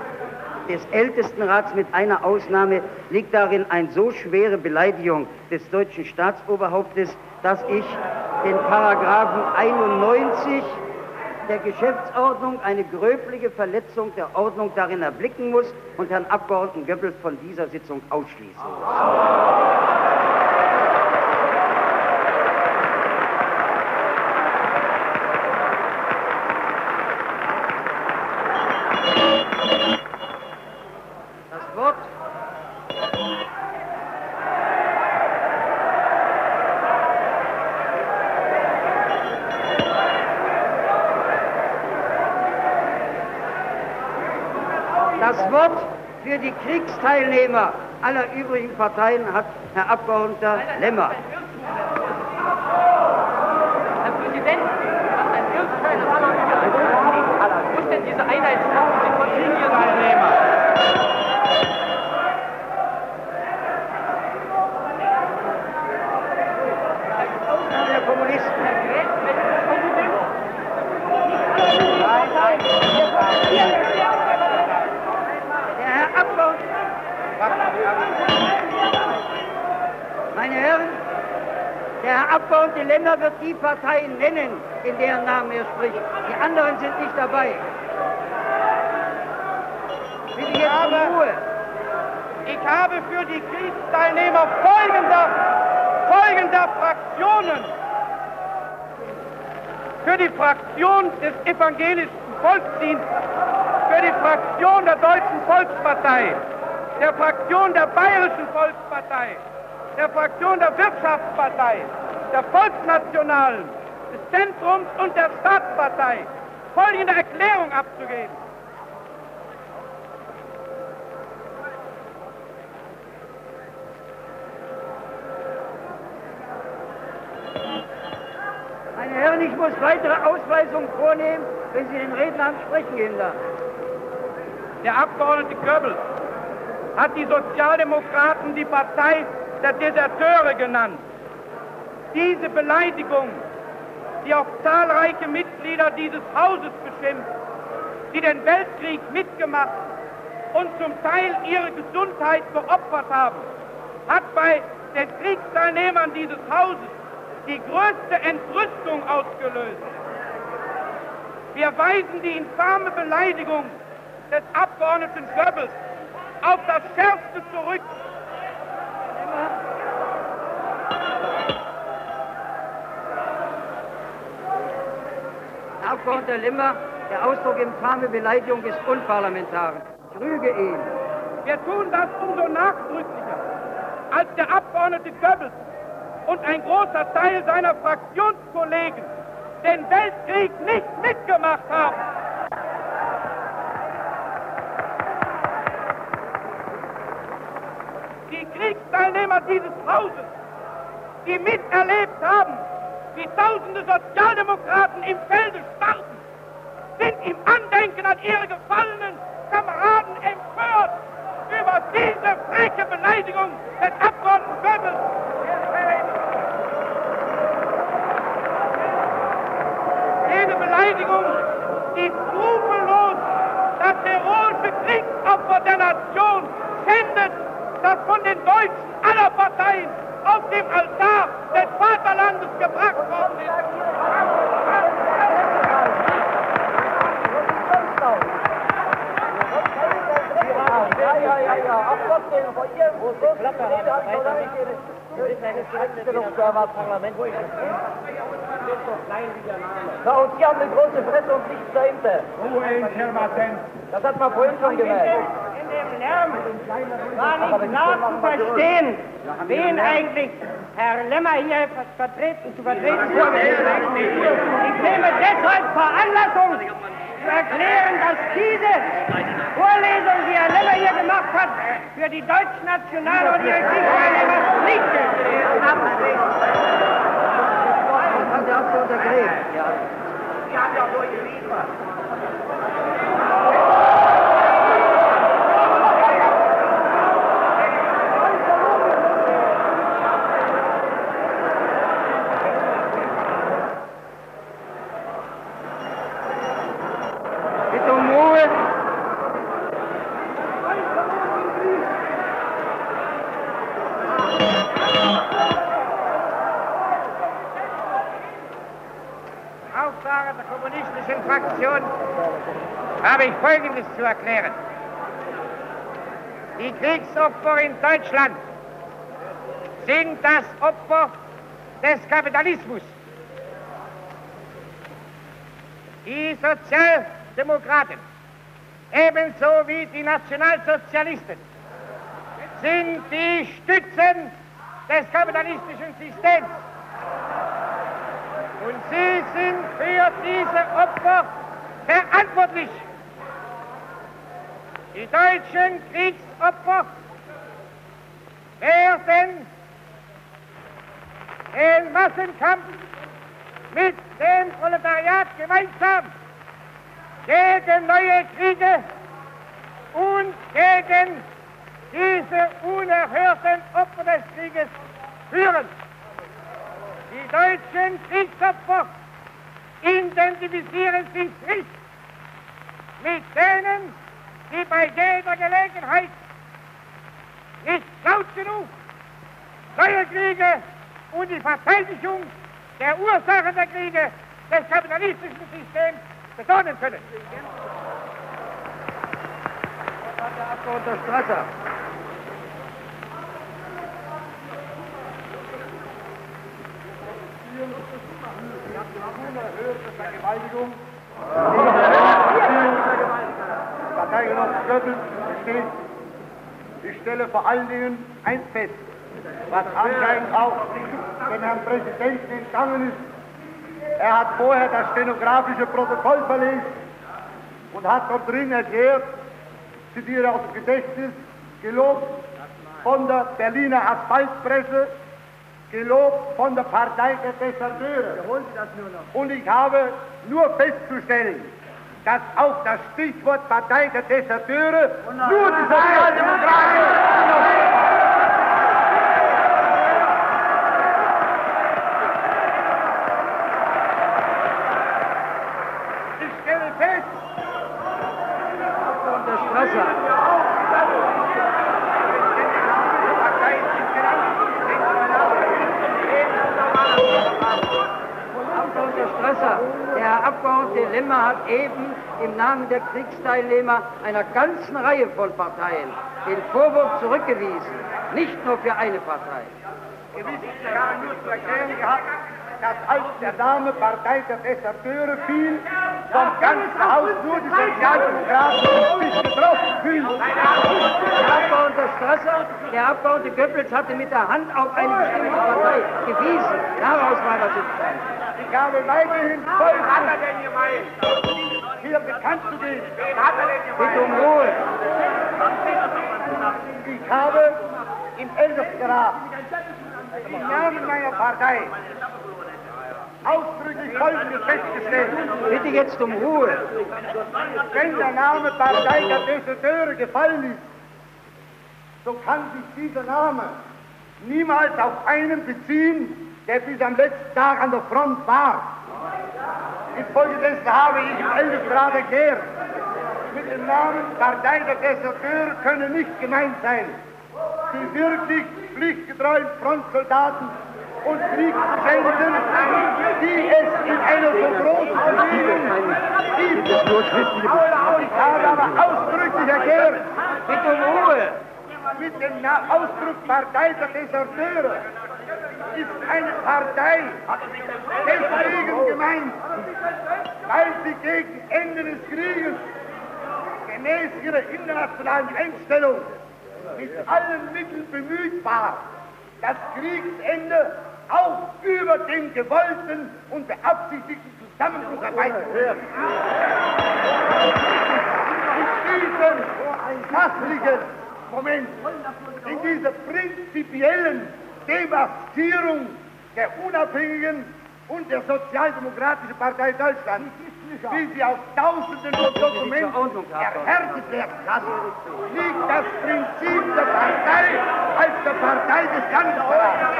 des Ältestenrats mit einer Ausnahme liegt darin eine so schwere Beleidigung des deutschen Staatsoberhauptes, dass ich den Paragraphen 91 der Geschäftsordnung eine gröbliche Verletzung der Ordnung darin erblicken muss und Herrn Abgeordneten Goebbels von dieser Sitzung ausschließen muss. Für die Kriegsteilnehmer aller übrigen Parteien hat Herr Abgeordneter Lemmer. Herr Präsident, was ein Irrschein aller Muss denn diese Einheitskraft den Konfliktteilnehmer? Der Kommunisten. Meine Herren, der Herr Abgeordnete Länder wird die Partei nennen, in deren Namen er spricht. Die anderen sind nicht dabei. Bitte jetzt habe, Ruhe. Ich habe für die Kriegsteilnehmer folgender, folgender Fraktionen für die Fraktion des evangelischen Volksdienstes, für die Fraktion der Deutschen Volkspartei, der Fraktion der Bayerischen Volkspartei, der Fraktion der Wirtschaftspartei, der Volksnationalen, des Zentrums und der Staatspartei folgende Erklärung abzugeben. Meine Herren, ich muss weitere Ausweisungen vornehmen, wenn Sie den Redner am Sprechen hindern. Der Abgeordnete Goebbels hat die Sozialdemokraten die Partei der Deserteure genannt. Diese Beleidigung, die auch zahlreiche Mitglieder dieses Hauses beschimpft, die den Weltkrieg mitgemacht und zum Teil ihre Gesundheit geopfert haben, hat bei den Kriegsteilnehmern dieses Hauses die größte Entrüstung ausgelöst. Wir weisen die infame Beleidigung des Abgeordneten Goebbels auf das Schärfste zurück. Abgeordneter Limmer, der Ausdruck infame Beleidigung ist unparlamentarisch. Ich rüge ihn. Wir tun das umso nachdrücklicher, als der Abgeordnete Goebbels und ein großer Teil seiner Fraktionskollegen den Weltkrieg nicht mitgemacht haben. Die Kriegsteilnehmer dieses Hauses, die miterlebt haben, wie tausende Sozialdemokraten im Felde starben, sind im Andenken an ihre gefallenen Kameraden empört über diese freche Beleidigung des Abgeordneten Goebbels. Jede Beleidigung, die skrupellos das heroische Kriegsopfer der Nation schändet, das von den Deutschen aller Parteien auf dem Altar des Vaterlandes gebracht worden ist. Ja, ja, ja, ja. Auch trotzdem, vor Ihrem großen Klappe haben. Weiter nicht. Das ist. So, und Sie haben eine große Fresse und nichts dahinter. Ruhe in Firmaten. Das hat man vorhin schon gemerkt. In dem Lärm war nicht klar zu verstehen, wen eigentlich Herr Lemmer hier vertreten, zu vertreten vorgesehen Ich nehme deshalb Veranlassung zu erklären, dass diese Vorlesung, die Herr Lemmer hier gemacht hat, für die Deutschnational- und ihre Kriegsteilnehmer nicht gilt. Deus contra a igreja. E abre a dois línguas. Habe ich Folgendes zu erklären. Die Kriegsopfer in Deutschland sind das Opfer des Kapitalismus. Die Sozialdemokraten, ebenso wie die Nationalsozialisten, sind die Stützen des kapitalistischen Systems. Und sie sind für diese Opfer verantwortlich. Die deutschen Kriegsopfer werden den Massenkampf mit dem Proletariat gemeinsam gegen neue Kriege und gegen diese unerhörten Opfer des Krieges führen. Die deutschen Kriegsopfer identifizieren sich nicht mit denen, die bei jeder Gelegenheit nicht laut genug neue Kriege und die Verteidigung der Ursachen der Kriege des kapitalistischen Systems betonen können. Herr Abgeordneter Strasser. Vergewaltigung. Parteigenossen Goebbels besteht. Ich stelle vor allen Dingen eins fest, was anscheinend auch dem Herrn Präsidenten entgangen ist. Er hat vorher das stenografische Protokoll verlesen und hat dort drin erklärt, zitiere aus dem Gedächtnis, gelobt von der Berliner Asphaltpresse, gelobt von der Partei der Deserteure. Und ich habe nur festzustellen, dass auch das Stichwort Partei der Deserteure nur die Sozialdemokraten Ich stelle fest, Strasser. Abgeordneter Strasser, der Herr Abgeordnete Lemmer hat eben im Namen der Kriegsteilnehmer einer ganzen Reihe von Parteien den Vorwurf zurückgewiesen, nicht nur für eine Partei. gewiss, ich habe nur zu erklären gehabt, dass als der Name Partei der Deserteure fiel, vom ganzen Haus nur die Sozialdemokraten sich getroffen fühlen. Herr Abgeordneter Strasser, der Abgeordnete Goebbels hatte mit der Hand auf eine bestimmte Partei gewiesen. Daraus war das entstanden. Ich habe weiterhin voll hier bekannt zu geben. Bitte um Ruhe. Ich habe im Ältestenrat im Namen meiner Partei ausdrücklich Folgendes festgestellt. Bitte jetzt um Ruhe. Wenn der Name Partei der Deserteure gefallen ist, so kann sich dieser Name niemals auf einen beziehen, der bis am letzten Tag an der Front war. Infolgedessen habe ich im Ältestenrat erklärt, mit dem Namen Partei der Deserteure könne nicht gemeint sein, die wirklich pflichtgetreuen Frontsoldaten und Kriegsgeschädigten, die es in einer so großen Bewegung gibt. Ich habe aber ausdrücklich erklärt, Bitte um Ruhe. mit dem Ausdruck Partei der Deserteure ist eine Partei deswegen gemeint, weil sie gegen Ende des Krieges gemäß ihrer internationalen Einstellung mit allen Mitteln bemüht war, das Kriegsende auch über den gewollten und beabsichtigten Zusammenbruch herbeizuführen. In diesem sachlichen Moment, in dieser prinzipiellen Demarkierung der unabhängigen und der Sozialdemokratischen Partei Deutschland, wie sie aus Tausenden von Dokumenten erhärtet werden kann, liegt das Prinzip der Partei als der Partei des Landesverrates.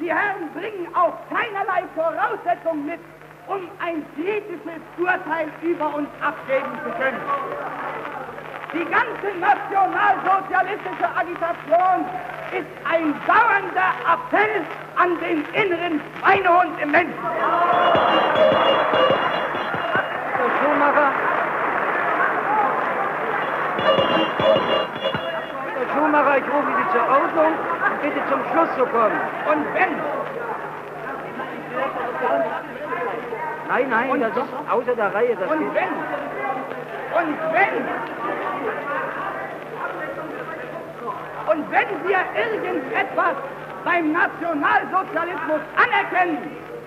Die Herren bringen auch keinerlei Voraussetzungen mit, um ein kritisches Urteil über uns abgeben zu können. Die ganze nationalsozialistische Agitation ist ein dauernder Appell an den inneren Schweinehund im Menschen. Herr Schumacher. Herr Schumacher, ich rufe Sie zur Ordnung und bitte zum Schluss zu kommen. Und wenn, Nein, nein, das ist außer der Reihe. Das und wenn, und wenn, und wenn wir irgendetwas beim Nationalsozialismus anerkennen,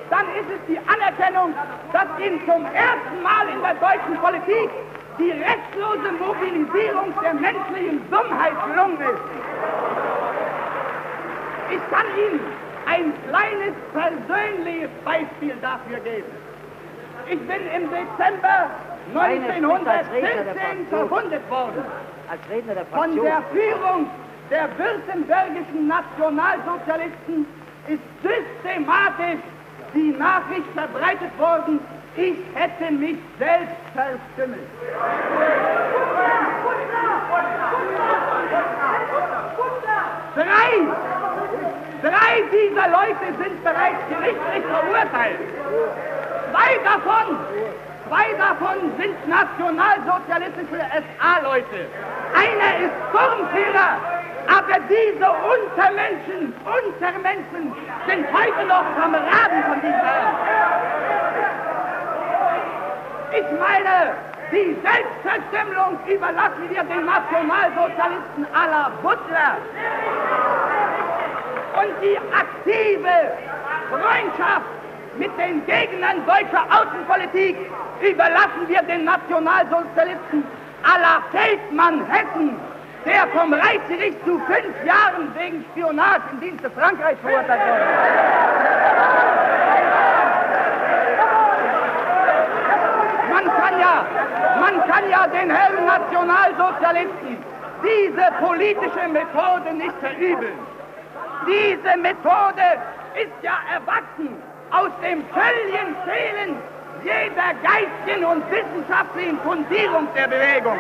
dann ist es die Anerkennung, dass ihm zum ersten Mal in der deutschen Politik die restlose Mobilisierung der menschlichen Dummheit gelungen ist. Ich kann Ihnen ein kleines persönliches Beispiel dafür geben. Ich bin im Dezember Meine Pflicht als Redner der 1914 Fraktion. verwundet worden. Als Redner der Von Fraktion. der Führung der württembergischen Nationalsozialisten ist systematisch die Nachricht verbreitet worden, ich hätte mich selbst verstümmelt. Drei, drei dieser Leute sind bereits gerichtlich verurteilt. Zwei davon, zwei davon sind nationalsozialistische SA-Leute. Einer ist Sturmführer, aber diese Untermenschen, Untermenschen sind heute noch Kameraden von diesen Herren. Ich meine, die Selbstverstümmelung überlassen wir den Nationalsozialisten la Butler. Und die aktive Freundschaft mit den Gegnern deutscher Außenpolitik überlassen wir den Nationalsozialisten la Feldmann Hessen, der vom Reichsgericht zu fünf Jahren wegen Spionage im Dienste Frankreichs verurteilt wurde. Man kann ja, man kann ja den Herren Nationalsozialisten diese politische Methode nicht verübeln. Diese Methode ist ja erwachsen aus dem völligen Fehlen jeder geistigen und wissenschaftlichen Fundierung der Bewegung.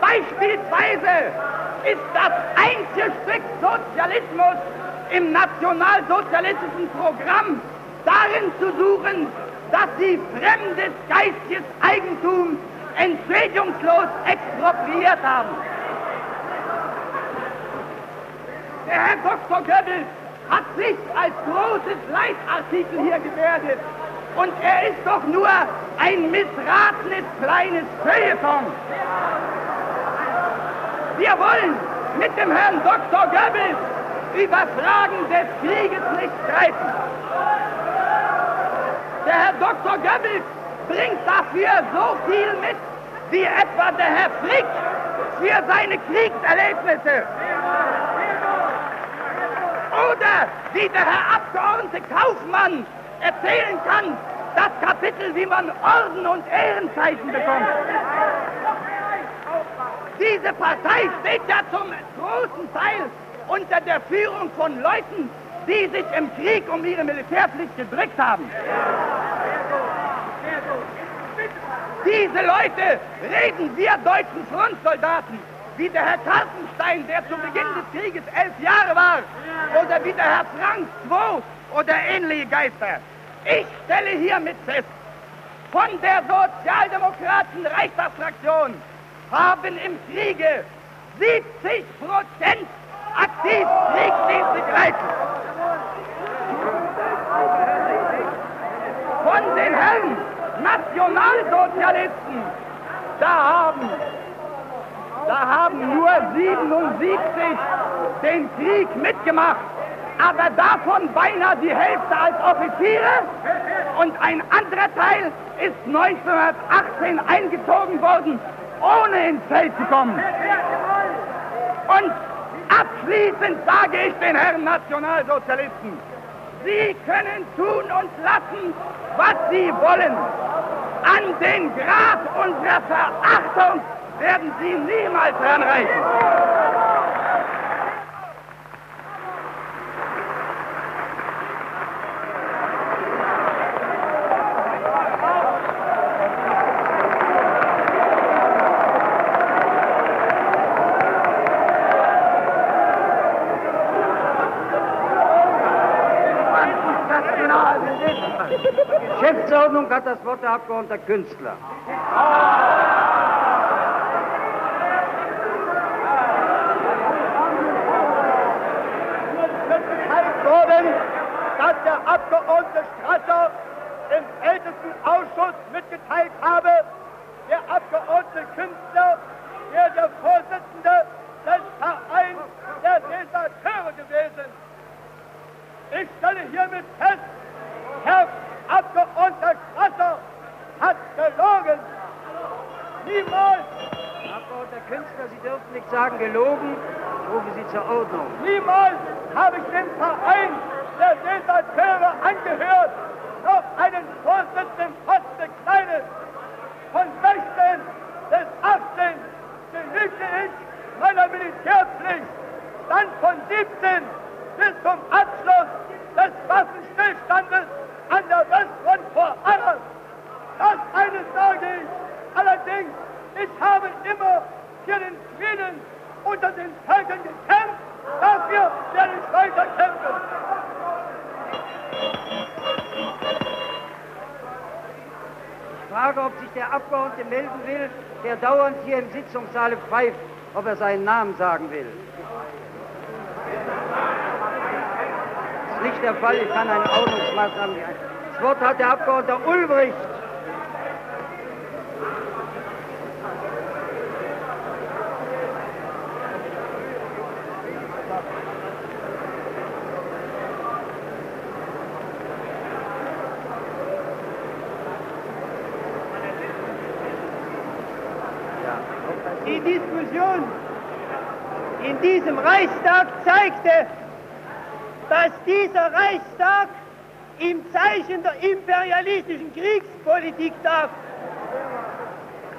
Beispielsweise ist das Einzelstück Sozialismus im nationalsozialistischen Programm darin zu suchen, dass sie fremdes geistiges Eigentum entschädigungslos expropriiert haben. Der Herr Dr. Goebbels hat sich als großes Leitartikel hier gebärdet. Und er ist doch nur ein missratenes kleines Feuilleton. Wir wollen mit dem Herrn Dr. Goebbels über Fragen des Krieges nicht streiten. Der Herr Dr. Goebbels bringt dafür so viel mit, wie etwa der Herr Frick für seine Kriegserlebnisse. Oder wie der Herr Abgeordnete Kaufmann erzählen kann, das Kapitel, wie man Orden und Ehrenzeichen bekommt. Diese Partei steht ja zum großen Teil unter der Führung von Leuten, die sich im Krieg um ihre Militärpflicht gedrückt haben. Diese Leute reden wir deutschen Frontsoldaten, wie der Herr Kartenstein, der zu Beginn des Krieges elf Jahre war, oder wie der Herr Frank II oder ähnliche Geister. Ich stelle hiermit fest, von der Sozialdemokraten Reichstagsfraktion haben im Kriege 70 Prozent aktiv Kriegsdienst begleitet. Von den Herren Nationalsozialisten, da haben, da haben nur 77 den Krieg mitgemacht, aber davon beinahe die Hälfte als Offiziere und ein anderer Teil ist 1918 eingezogen worden ohne ins Feld zu kommen. Und abschließend sage ich den Herren Nationalsozialisten, Sie können tun und lassen, was Sie wollen. An den Grad unserer Verachtung werden Sie niemals ranreichen. Geschäftsordnung hat das Wort der Abgeordnete Künstler. worden, dass der Abgeordnete Strasser im Ältestenausschuss mitgeteilt habe, der Abgeordnete Künstler wäre der Vorsitzende des Vereins der Deserteure gewesen. Ich stelle hiermit fest, Herr Abgeordneter Strasser hat gelogen. Niemals! Abgeordneter Künstler, Sie dürfen nicht sagen gelogen. Ich rufe Sie zur Ordnung. Niemals habe ich dem Verein der Deserteure angehört, noch einen Vorsitzenden Posten Kleines. Von 16 bis 18 genügte ich meiner Militärpflicht. Dann von 17 bis zum Abschluss des Waffenstillstandes an der Westfront vor Arras. Das eines sage ich. Allerdings, ich habe immer für den Frieden unter den Völkern gekämpft. Dafür werde ich weiter kämpfen. Ich frage, ob sich der Abgeordnete melden will, der dauernd hier im Sitzungssaal pfeift, ob er seinen Namen sagen will. Das ist nicht der Fall, ich kann eine Ordnungsmaßnahme. Das Wort hat der Abgeordnete Ulbricht. Die Diskussion in diesem Reichstag zeigte, dass dieser Reichstag im Zeichen der imperialistischen Kriegspolitik tagt.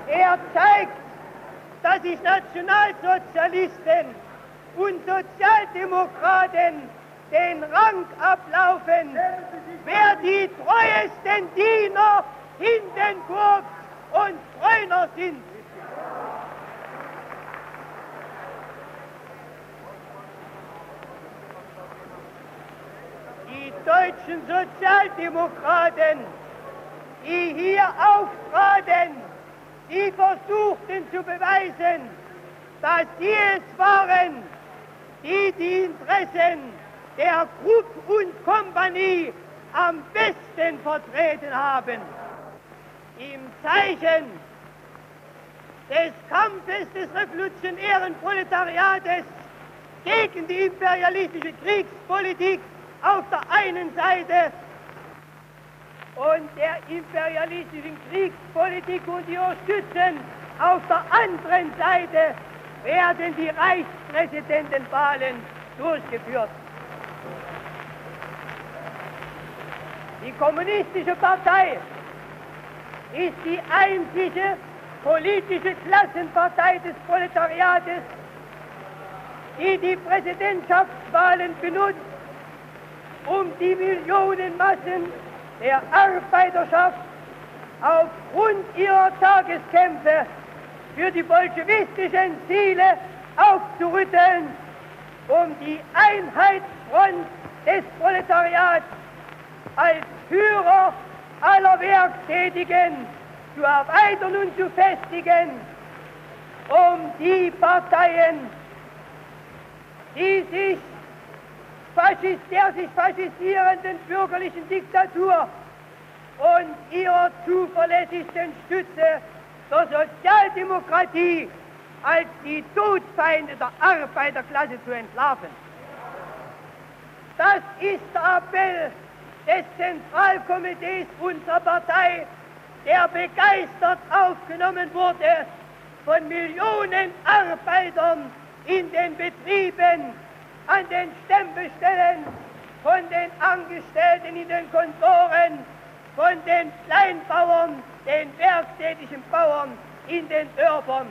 Er zeigt, dass sich Nationalsozialisten und Sozialdemokraten den Rang ablaufen, wer die treuesten Diener Hindenburgs und Streuner sind. Die deutschen Sozialdemokraten, die hier auftraten, die versuchten zu beweisen, dass sie es waren, die die Interessen der Krupp und Kompanie am besten vertreten haben. Im Zeichen des Kampfes des revolutionären Proletariates gegen die imperialistische Kriegspolitik auf der einen Seite und der imperialistischen Kriegspolitik und ihrer Stützen auf der anderen Seite werden die Reichspräsidentenwahlen durchgeführt. Die kommunistische Partei ist die einzige politische Klassenpartei des Proletariates, die die Präsidentschaftswahlen benutzt, um die Millionenmassen der Arbeiterschaft aufgrund ihrer Tageskämpfe für die bolschewistischen Ziele aufzurütteln, um die Einheitsfront des Proletariats als Führer aller Werktätigen zu erweitern und zu festigen, um die Parteien, die sich Faschist, der sich faschisierenden bürgerlichen Diktatur und ihrer zuverlässigsten Stütze der Sozialdemokratie als die Todfeinde der Arbeiterklasse zu entlarven. Das ist der Appell des Zentralkomitees unserer Partei, der begeistert aufgenommen wurde von Millionen Arbeitern in den Betrieben, an den Stempelstellen, von den Angestellten in den Kontoren, von den Kleinbauern, den werktätigen Bauern in den Dörfern.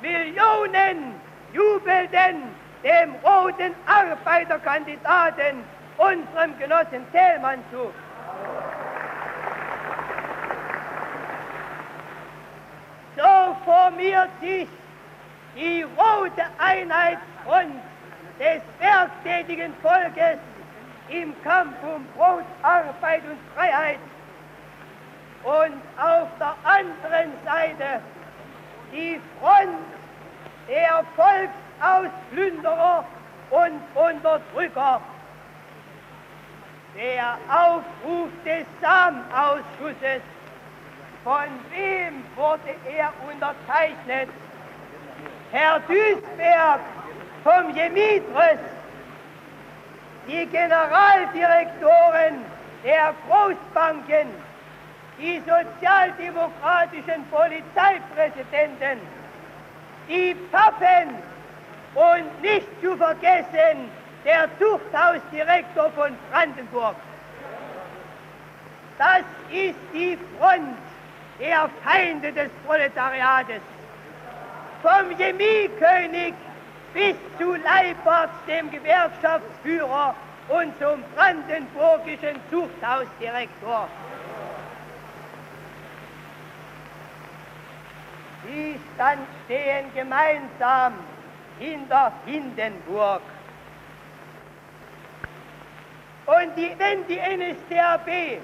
Millionen jubelten dem roten Arbeiterkandidaten, unserem Genossen Thälmann, zu. So formiert sich die rote Einheitsfront des werktätigen Volkes im Kampf um Brot, Arbeit und Freiheit. Und auf der anderen Seite die Front der Volksauslünderer und Unterdrücker. Der Aufruf des Samenausschusses, von wem wurde er unterzeichnet? Herr Duisberg vom Jemitres, die Generaldirektoren der Großbanken, die sozialdemokratischen Polizeipräsidenten, die Pappen und nicht zu vergessen der Zuchthausdirektor von Brandenburg. Das ist die Front der Feinde des Proletariates. Vom Chemiekönig bis zu Leibarzt, dem Gewerkschaftsführer und zum brandenburgischen Zuchthausdirektor. Sie stand stehen gemeinsam hinter Hindenburg. Und die, wenn die NSDAP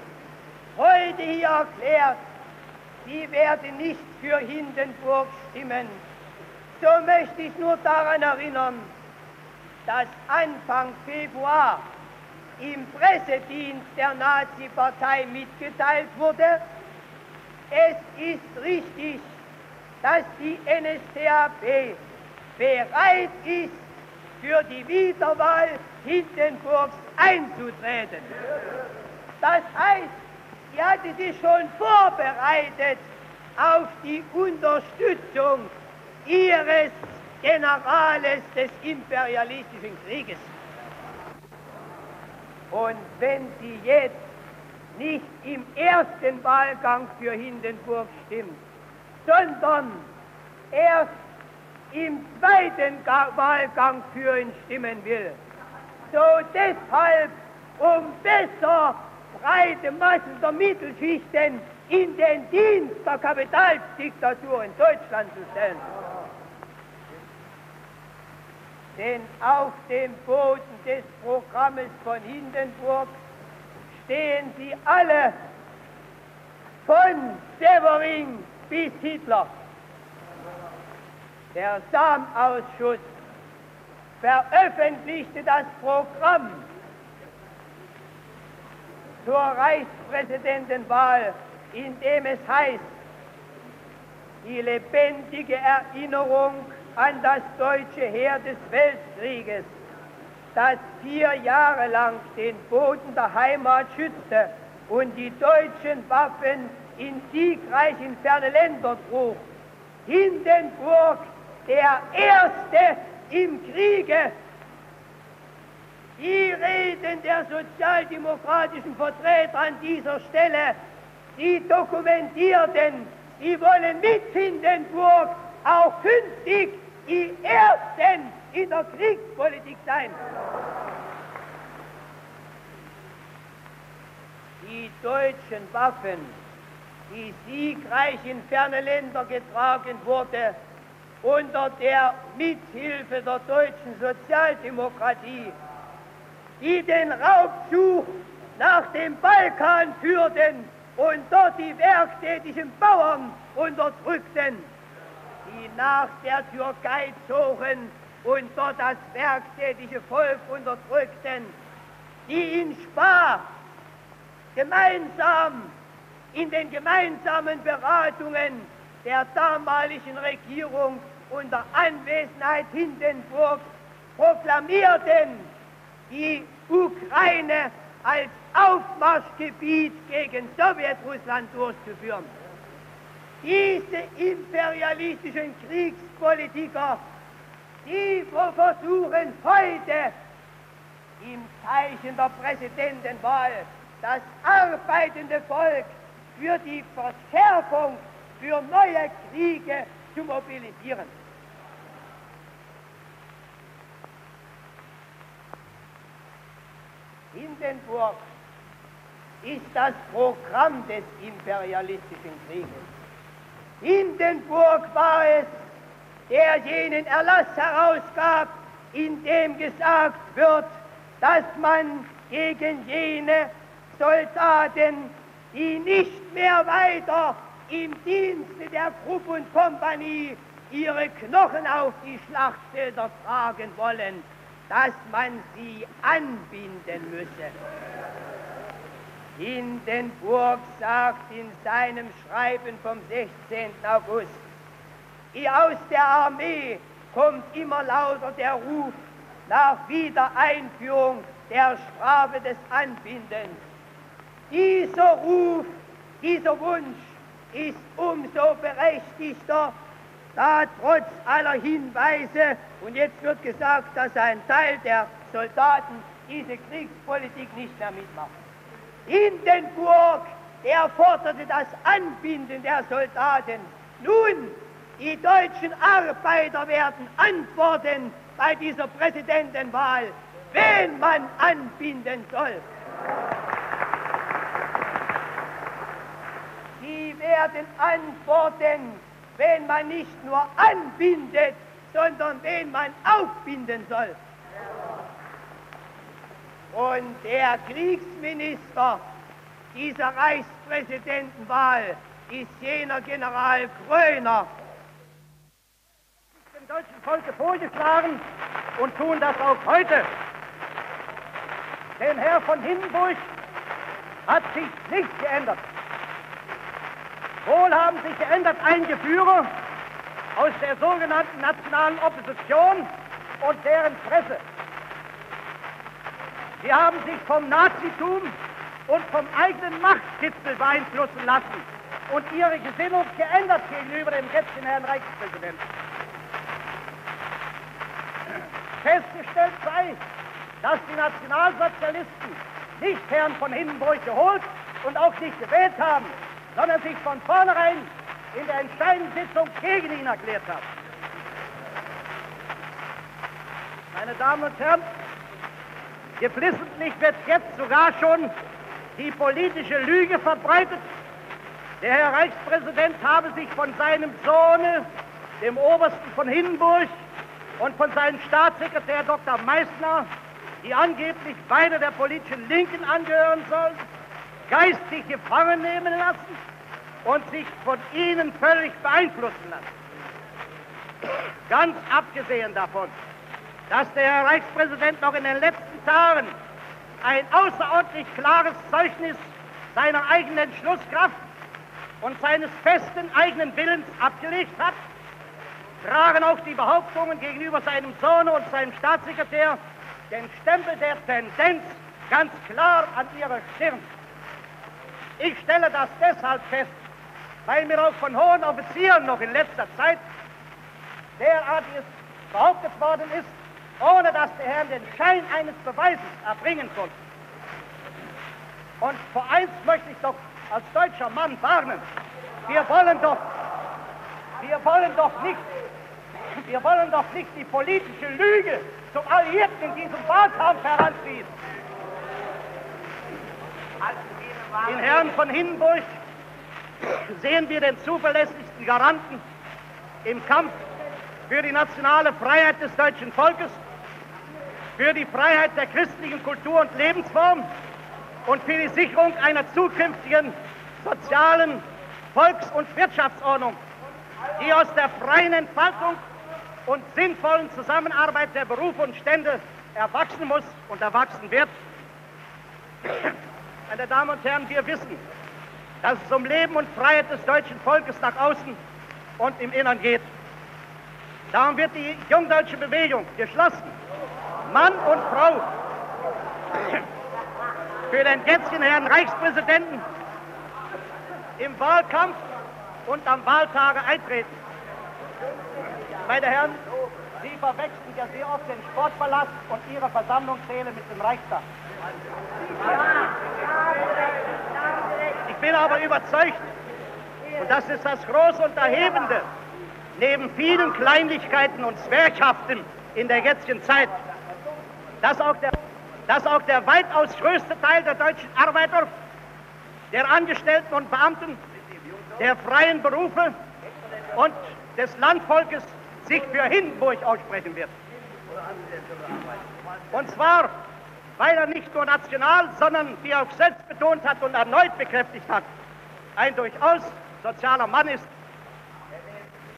heute hier erklärt, sie werde nicht für Hindenburg stimmen, so möchte ich nur daran erinnern, dass Anfang Februar im Pressedienst der Nazi-Partei mitgeteilt wurde, es ist richtig, dass die NSDAP bereit ist, für die Wiederwahl Hindenburgs einzutreten. Das heißt, sie hatte sich schon vorbereitet auf die Unterstützung ihres Generales des imperialistischen Krieges. Und wenn sie jetzt nicht im ersten Wahlgang für Hindenburg stimmt, sondern erst im zweiten Wahlgang für ihn stimmen will, so deshalb, um besser breite Massen der Mittelschichten in den Dienst der Kapitalsdiktatur in Deutschland zu stellen. Denn auf dem Boden des Programmes von Hindenburg stehen sie alle von Severing bis Hitler. Der Samausschuss veröffentlichte das Programm zur Reichspräsidentenwahl, in dem es heißt, die lebendige Erinnerung an das deutsche Heer des Weltkrieges, das vier Jahre lang den Boden der Heimat schützte und die deutschen Waffen in siegreich in ferne Länder trug. Hindenburg, der Erste im Kriege. Die Reden der sozialdemokratischen Vertreter an dieser Stelle, die dokumentierten, die wollen mit Hindenburg auch künftig die Ersten in der Kriegspolitik sein. Die deutschen Waffen, die siegreich in ferne Länder getragen wurde, unter der Mithilfe der deutschen Sozialdemokratie, die den Raubzug nach dem Balkan führten und dort die werktätigen Bauern unterdrückten die nach der Türkei zogen und dort das werktätige Volk unterdrückten, die in Spa gemeinsam in den gemeinsamen Beratungen der damaligen Regierung unter Anwesenheit Hindenburgs proklamierten, die Ukraine als Aufmarschgebiet gegen Sowjetrussland durchzuführen. Diese imperialistischen Kriegspolitiker, die versuchen heute im Zeichen der Präsidentenwahl das arbeitende Volk für die Verschärfung, für neue Kriege zu mobilisieren. Hindenburg ist das Programm des imperialistischen Krieges. Hindenburg war es, der jenen Erlass herausgab, in dem gesagt wird, dass man gegen jene Soldaten, die nicht mehr weiter im Dienste der Gruppe und Kompanie ihre Knochen auf die Schlachtfelder tragen wollen, dass man sie anbinden müsse. Hindenburg sagt in seinem Schreiben vom 16. August, aus der Armee kommt immer lauter der Ruf nach Wiedereinführung der Strafe des Anbindens. Dieser Ruf, dieser Wunsch ist umso berechtigter, da trotz aller Hinweise, und jetzt wird gesagt, dass ein Teil der Soldaten diese Kriegspolitik nicht mehr mitmacht. Hindenburg, der forderte das Anbinden der Soldaten. Nun, die deutschen Arbeiter werden antworten bei dieser Präsidentenwahl, wen man anbinden soll. Sie werden antworten, wen man nicht nur anbindet, sondern wen man aufbinden soll. Und der Kriegsminister dieser Reichspräsidentenwahl ist jener General Kröner. Dem deutschen Volke vorgeschlagen und tun das auch heute. Denn Herr von Hindenburg hat sich nicht geändert. Wohl haben sich geändert einige Führer aus der sogenannten nationalen Opposition und deren Presse. Sie haben sich vom Nazitum und vom eigenen Machtkitzel beeinflussen lassen und ihre Gesinnung geändert gegenüber dem jetzigen Herrn Reichspräsidenten. Festgestellt sei, dass die Nationalsozialisten nicht Herrn von Hindenburg geholt und auch nicht gewählt haben, sondern sich von vornherein in der entscheidenden Sitzung gegen ihn erklärt haben. Meine Damen und Herren, Geflissentlich wird jetzt sogar schon die politische Lüge verbreitet. Der Herr Reichspräsident habe sich von seinem Sohne, dem Obersten von Hindenburg, und von seinem Staatssekretär Dr. Meissner, die angeblich beide der politischen Linken angehören sollen, geistig gefangen nehmen lassen und sich von ihnen völlig beeinflussen lassen. Ganz abgesehen davon, dass der Herr Reichspräsident noch in den letzten Tagen ein außerordentlich klares Zeugnis seiner eigenen Entschlusskraft und seines festen eigenen Willens abgelegt hat, tragen auch die Behauptungen gegenüber seinem Sohn und seinem Staatssekretär den Stempel der Tendenz ganz klar an ihrer Stirn. Ich stelle das deshalb fest, weil mir auch von hohen Offizieren noch in letzter Zeit derartiges behauptet worden ist, ohne dass der Herr den Schein eines Beweises erbringen konnte. Und vor eins möchte ich doch als deutscher Mann warnen. Wir wollen doch, wir wollen doch nicht, wir wollen doch nicht die politische Lüge zum Alliierten in diesem Wahlkampf heranziehen. In Herrn von Hindenburg sehen wir den zuverlässigsten Garanten im Kampf für die nationale Freiheit des deutschen Volkes für die Freiheit der christlichen Kultur und Lebensform und für die Sicherung einer zukünftigen sozialen Volks- und Wirtschaftsordnung, die aus der freien Entfaltung und sinnvollen Zusammenarbeit der Berufe und Stände erwachsen muss und erwachsen wird. Meine Damen und Herren, wir wissen, dass es um Leben und Freiheit des deutschen Volkes nach außen und im Innern geht. Darum wird die jungdeutsche Bewegung geschlossen Mann und Frau für den jetzigen Herrn Reichspräsidenten im Wahlkampf und am Wahltage eintreten. Meine Herren, Sie verwechseln ja sehr oft den Sportpalast und Ihre Versammlungssäle mit dem Reichstag. Ich bin aber überzeugt, und das ist das Große und Erhebende, neben vielen Kleinlichkeiten und Zwerghaften in der jetzigen Zeit, dass auch der, dass auch der weitaus größte Teil der deutschen Arbeiter, der Angestellten und Beamten, der freien Berufe und des Landvolkes sich für Hindenburg aussprechen wird. Und zwar, weil er nicht nur national, sondern wie er auch selbst betont hat und erneut bekräftigt hat, ein durchaus sozialer Mann ist